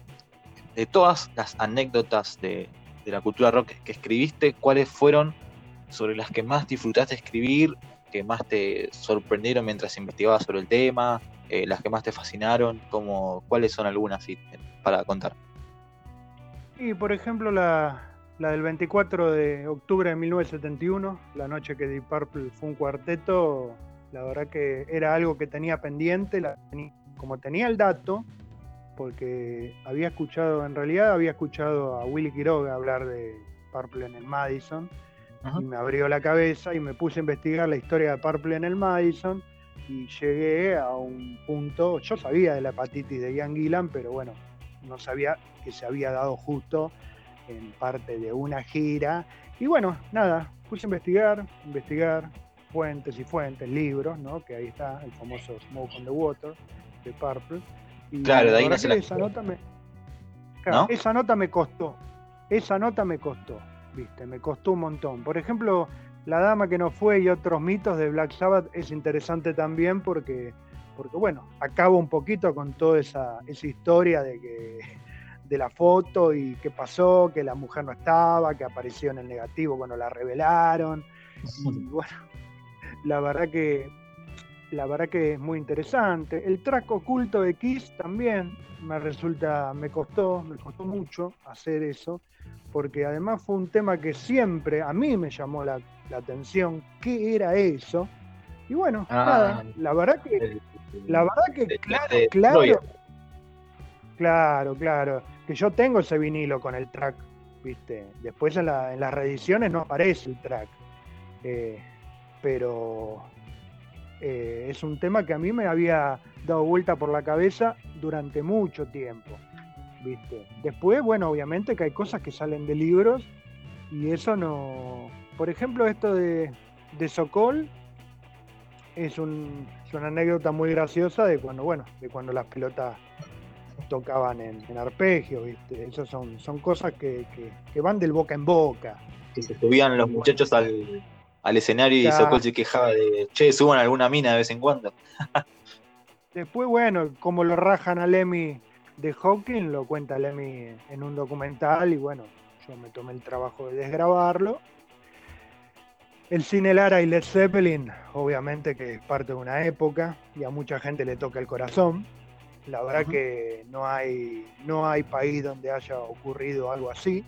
de todas las anécdotas de, de la cultura rock que escribiste, ¿cuáles fueron sobre las que más disfrutaste escribir, que más te sorprendieron mientras investigabas sobre el tema, eh, las que más te fascinaron? Como, ¿Cuáles son algunas para contar? Y por ejemplo la, del 24 de octubre de 1971, la noche que Deep Purple fue un cuarteto, la verdad que era algo que tenía pendiente, como tenía el dato, porque había escuchado, en realidad había escuchado a Willy Quiroga hablar de Purple en el Madison y me abrió la cabeza y me puse a investigar la historia de Purple en el Madison y llegué a un punto, yo sabía de la hepatitis de Ian Gillan, pero bueno, no sabía que se había dado justo en parte de una gira. Y bueno, nada, puse a investigar, investigar fuentes y fuentes, libros, ¿no? Que ahí está el famoso Smoke on the Water de Purple claro, de ahí nace esa nota me, esa nota me costó. Esa nota me costó, viste, me costó un montón. Por ejemplo, La Dama que no fue y otros mitos de Black Sabbath es interesante también porque, porque bueno, acabo un poquito con toda esa, esa historia de que de la foto y qué pasó, que la mujer no estaba, que apareció en el negativo cuando la revelaron. Y bueno, la verdad que la verdad que es muy interesante. El track oculto de Kiss también me resulta, me costó, me costó mucho hacer eso, porque además fue un tema que siempre a mí me llamó la, atención, qué era eso. Y bueno, ah, nada, la verdad que, la verdad que, claro, claro, claro, claro, que yo tengo ese vinilo con el track, viste. Después en, las reediciones no aparece el track. Eh, pero eh, es un tema que a mí me había dado vuelta por la cabeza durante mucho tiempo. ¿viste? Después, bueno, obviamente que hay cosas que salen de libros y eso no... Por ejemplo, esto de, de Sokol es, un, una anécdota muy graciosa de cuando, bueno, de cuando las pelotas tocaban en, en arpegio, ¿viste? Esas son, son cosas que, van del boca en boca. Que se subían los muchachos al, al escenario y Sokol se quejaba de, che, suban alguna mina de vez en cuando. Después, bueno, como lo rajan a Lemmy de Hawking, lo cuenta Lemmy en un documental y bueno, yo me tomé el trabajo de desgrabarlo. El cine Lara y Led Zeppelin, obviamente que es parte de una época y a mucha gente le toca el corazón. La verdad que no hay, no hay país donde haya ocurrido algo así.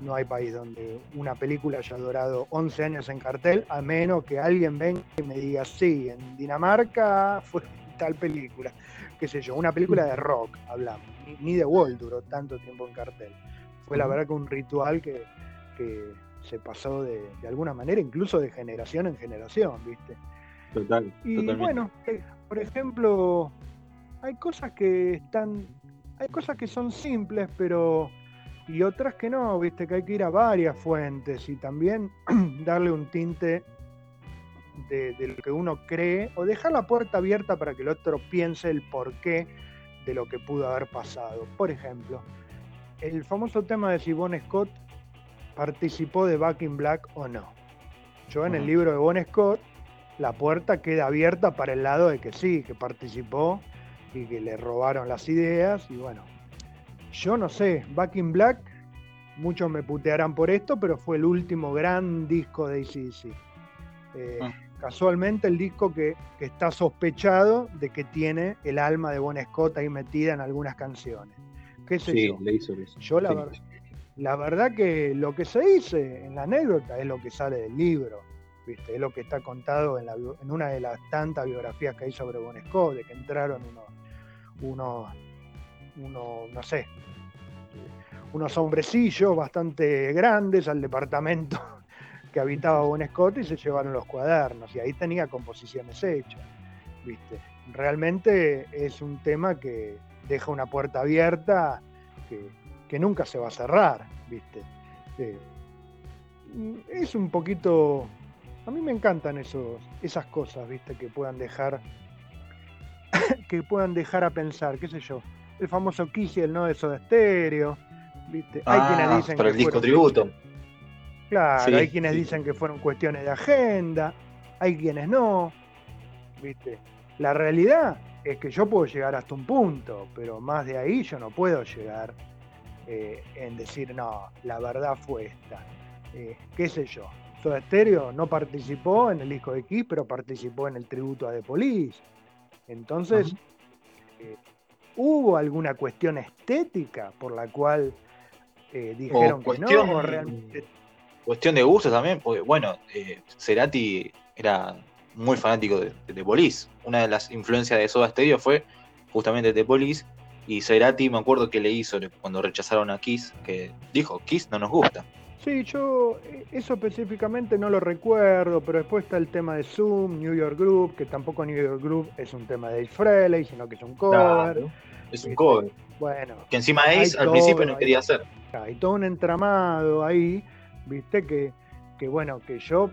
No hay país donde una película haya durado 11 años en cartel, a menos que alguien venga y me diga, sí, en Dinamarca fue tal película, qué sé yo, una película de rock, hablamos, ni, de Wall duró tanto tiempo en cartel. Fue la verdad que un ritual que, se pasó de, alguna manera, incluso de generación en generación, ¿viste? Total. Y bueno, eh, por ejemplo, hay cosas que están, hay cosas que son simples, pero y otras que no, viste que hay que ir a varias fuentes y también darle un tinte de, lo que uno cree o dejar la puerta abierta para que el otro piense el porqué de lo que pudo haber pasado. Por ejemplo, el famoso tema de si Bon Scott participó de Back in Black o no. Yo en el libro de Bon Scott, la puerta queda abierta para el lado de que sí, que participó y que le robaron las ideas y bueno. Yo no sé, Back in Black, muchos me putearán por esto, pero fue el último gran disco de ACDC. Eh, ah. Casualmente el disco que, está sospechado de que tiene el alma de Bon Scott ahí metida en algunas canciones. ¿Qué sé sí, Le hizo eso. Yo la, la verdad que lo que se dice en la anécdota es lo que sale del libro. ¿viste? Es lo que está contado en, en una de las tantas biografías que hay sobre Bon Scott, de que entraron unos, unos, unos no sé, unos hombrecillos bastante grandes al departamento que habitaba Bon Scott y se llevaron los cuadernos y ahí tenía composiciones hechas, ¿viste? Realmente es un tema que deja una puerta abierta que, nunca se va a cerrar, ¿viste? Eh, es un poquito... A mí me encantan esos, esas cosas, ¿viste? Que puedan dejar que puedan dejar a pensar, qué sé yo, el famoso el ¿no? De Soda Stereo, ¿viste? hay quienes ah, dicen el disco tributo. Claro, hay quienes dicen que fueron cuestiones de agenda, hay quienes no, ¿viste? La realidad es que yo puedo llegar hasta un punto, pero más de ahí yo no puedo llegar eh, en decir, no, la verdad fue esta. Eh, ¿Qué sé yo? Soda Stereo no participó en el disco de X, pero participó en el tributo a The Police. Entonces, eh, ¿hubo alguna cuestión estética por la cual dijeron que no? realmente cuestión de gusto también, porque bueno, eh, Cerati era muy fanático de, de, Police. Una de las influencias de Soda Stereo fue justamente The Police. Y Cerati me acuerdo que le hizo cuando rechazaron a Kiss, que dijo, Kiss no nos gusta. Sí, yo eh, eso específicamente no lo recuerdo, pero después está el tema de Zoom, New York Group, que tampoco New York Group es un tema de Ace Frehley, sino que es un cover. es un cover. Bueno. Que encima Ace al principio no quería hacer. Hay todo un entramado ahí viste que, que bueno, que yo,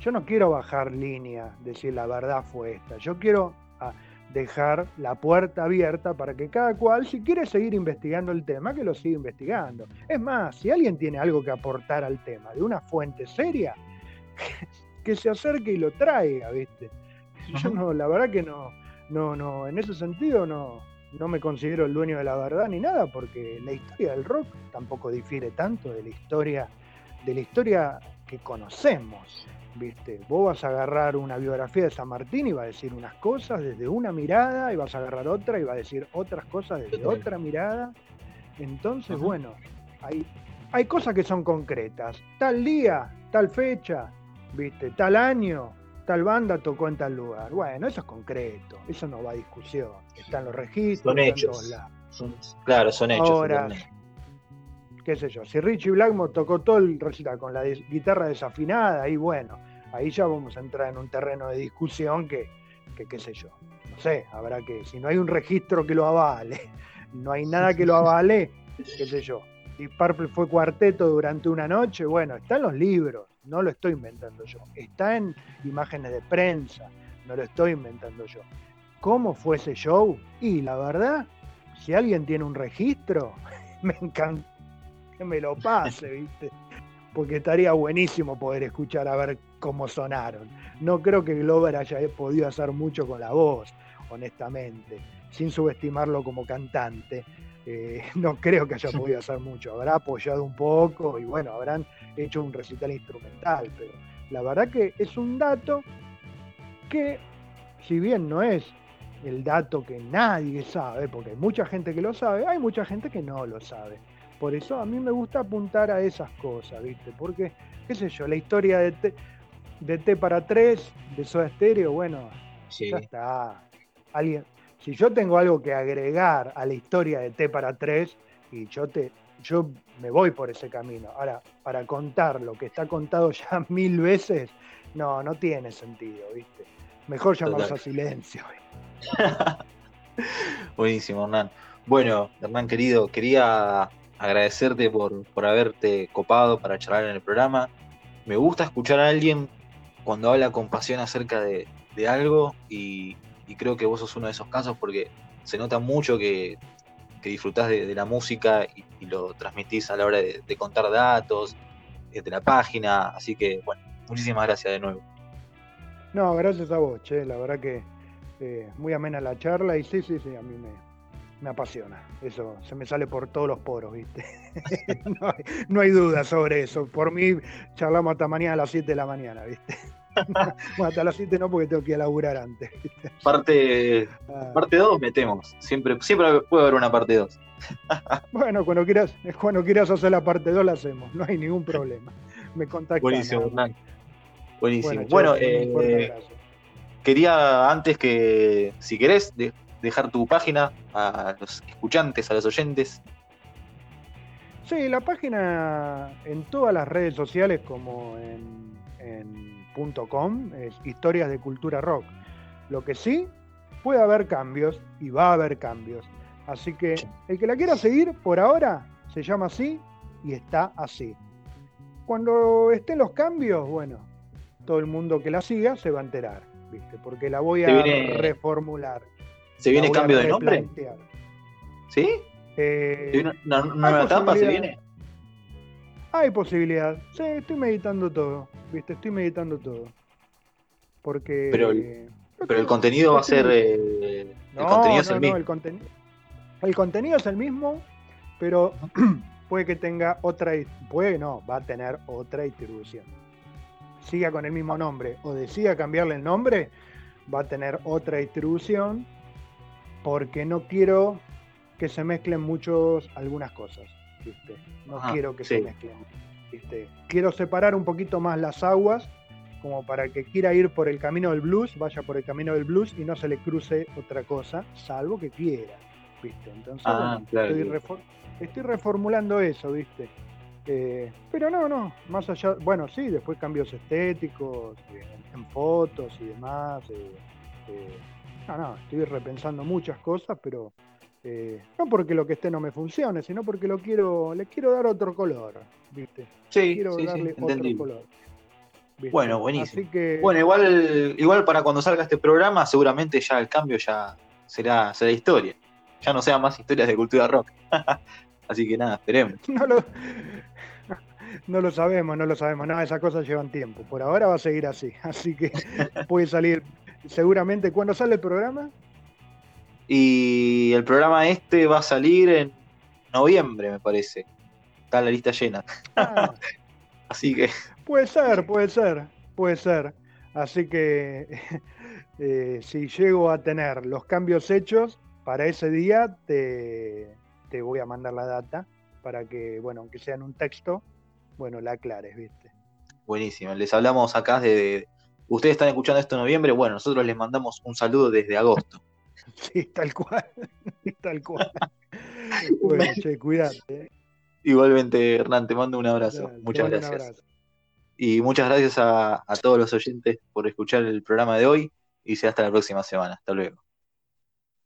yo no quiero bajar línea, decir la verdad fue esta, yo quiero ah, dejar la puerta abierta para que cada cual, si quiere seguir investigando el tema, que lo siga investigando. Es más, si alguien tiene algo que aportar al tema de una fuente seria, que se acerque y lo traiga, ¿viste? Yo no, la verdad que no, no, no, en ese sentido no, no me considero el dueño de la verdad ni nada, porque la historia del rock tampoco difiere tanto de la historia, de la historia que conocemos. ¿Viste? Vos vas a agarrar una biografía de San Martín y va a decir unas cosas desde una mirada, y vas a agarrar otra y va a decir otras cosas desde otra mirada. Entonces, bueno, hay, hay cosas que son concretas. Tal día, tal fecha, ¿viste? Tal año, tal banda tocó en tal lugar. Bueno, eso es concreto, eso no va a discusión. Están los registros, son hechos. claro, son hechos. Ahora, qué sé yo, si Richie Blackmore tocó todo el recital con la guitarra desafinada, ahí bueno, ahí ya vamos a entrar en un terreno de discusión que, que, qué sé yo, no sé, habrá que, si no hay un registro que lo avale, no hay nada que lo avale, qué sé yo. Si Purple fue cuarteto durante una noche, bueno, está en los libros, no lo estoy inventando yo, está en imágenes de prensa, no lo estoy inventando yo. ¿Cómo fue ese show? Y la verdad, si alguien tiene un registro, me encanta que me lo pase, ¿viste? Porque estaría buenísimo poder escuchar a ver cómo sonaron. No creo que Glover haya podido hacer mucho con la voz, honestamente, sin subestimarlo como cantante. Eh, no creo que haya podido hacer mucho. Habrá apoyado un poco y bueno, habrán hecho un recital instrumental, pero la verdad que es un dato que, si bien no es el dato que nadie sabe, porque hay mucha gente que lo sabe, hay mucha gente que no lo sabe. Por eso a mí me gusta apuntar a esas cosas, ¿viste? Porque, qué sé yo, la historia de T, de T para 3, de Soda Stereo, bueno, ya está. Alguien, si yo tengo algo que agregar a la historia de T para 3, y yo te, yo me voy por ese camino. Ahora, para contar lo que está contado ya mil veces, no, no tiene sentido, ¿viste? Mejor llamarse a silencio. Buenísimo, Hernán. Bueno, Hernán querido, quería agradecerte por, por haberte copado para charlar en el programa. Me gusta escuchar a alguien cuando habla con pasión acerca de, algo y, creo que vos sos uno de esos casos porque se nota mucho que, que disfrutás de, la música y, lo transmitís a la hora de, contar datos, eh, de la página, así que bueno, muchísimas gracias de nuevo. No, gracias a vos, che, la verdad que eh, muy amena la charla y sí, sí, sí, a mí me, me apasiona. Eso se me sale por todos los poros, ¿viste? no, hay, duda sobre eso. Por mí charlamos hasta mañana a las 7 de la mañana, ¿viste? bueno, hasta las 7 no porque tengo que ir a laburar antes. Parte ah. parte 2 metemos. Siempre, siempre puede haber una parte 2. bueno, cuando quieras, cuando quieras hacer la parte 2 la hacemos, no hay ningún problema. Me contactas. Buenísimo, Buenísimo. Bueno, eh, quería antes que, si querés, dejar tu página a los escuchantes, a los oyentes. Sí, la página en todas las redes sociales como en, .com es Historias de Cultura Rock. Lo que sí, puede haber cambios y va a haber cambios. Así que el que la quiera seguir por ahora se llama así y está así. Cuando estén los cambios, bueno, todo el mundo que la siga se va a enterar, ¿viste? Porque la voy a reformular. ¿Se viene cambio de nombre? ¿Sí? Eh, ¿Una, nueva etapa se viene? Hay posibilidad. Sí, estoy meditando todo. ¿Viste? Estoy meditando todo. Porque. Pero el, pero el contenido va a ser. Eh, el contenido es el mismo. el, el contenido es el mismo, pero puede que tenga otra. Puede, no, va a tener otra distribución. Siga con el mismo nombre o decida cambiarle el nombre, va a tener otra distribución porque no quiero que se mezclen muchos algunas cosas, ¿viste? No quiero que se mezclen, ¿viste? Quiero separar un poquito más las aguas como para que quiera ir por el camino del blues, vaya por el camino del blues y no se le cruce otra cosa, salvo que quiera, ¿viste? Entonces, ah, estoy, reformulando eso, ¿viste? Eh, pero no, no, más allá, bueno, sí, después cambios estéticos, en, fotos y demás. Eh, eh, no, no, estoy repensando muchas cosas, pero eh, no porque lo que esté no me funcione, sino porque lo quiero, le quiero dar otro color, ¿viste? Sí, quiero darle otro color. Bueno, buenísimo. Bueno, igual, igual para cuando salga este programa, seguramente ya el cambio ya será, será historia. Ya no sean más historias de cultura rock. Así que nada, esperemos. No lo, no lo sabemos, no lo sabemos. Nada, esas cosas llevan tiempo. Por ahora va a seguir así. Así que puede salir seguramente. ¿Cuándo sale el programa? Y el programa este va a salir en noviembre, me parece. Está la lista llena. Ah. Así que. Puede ser, puede ser, puede ser. Así que eh, si llego a tener los cambios hechos para ese día, te, te voy a mandar la data para que, bueno, aunque sea en un texto, bueno, la aclares, ¿viste? Buenísimo. Les hablamos acá de, Ustedes están escuchando esto en noviembre, bueno, nosotros les mandamos un saludo desde agosto. Sí, tal cual, tal cual. bueno, che, cuídate. Eh. Igualmente, Hernán, te mando un abrazo. muchas gracias. Y muchas gracias a, a todos los oyentes por escuchar el programa de hoy y sea hasta la próxima semana. Hasta luego.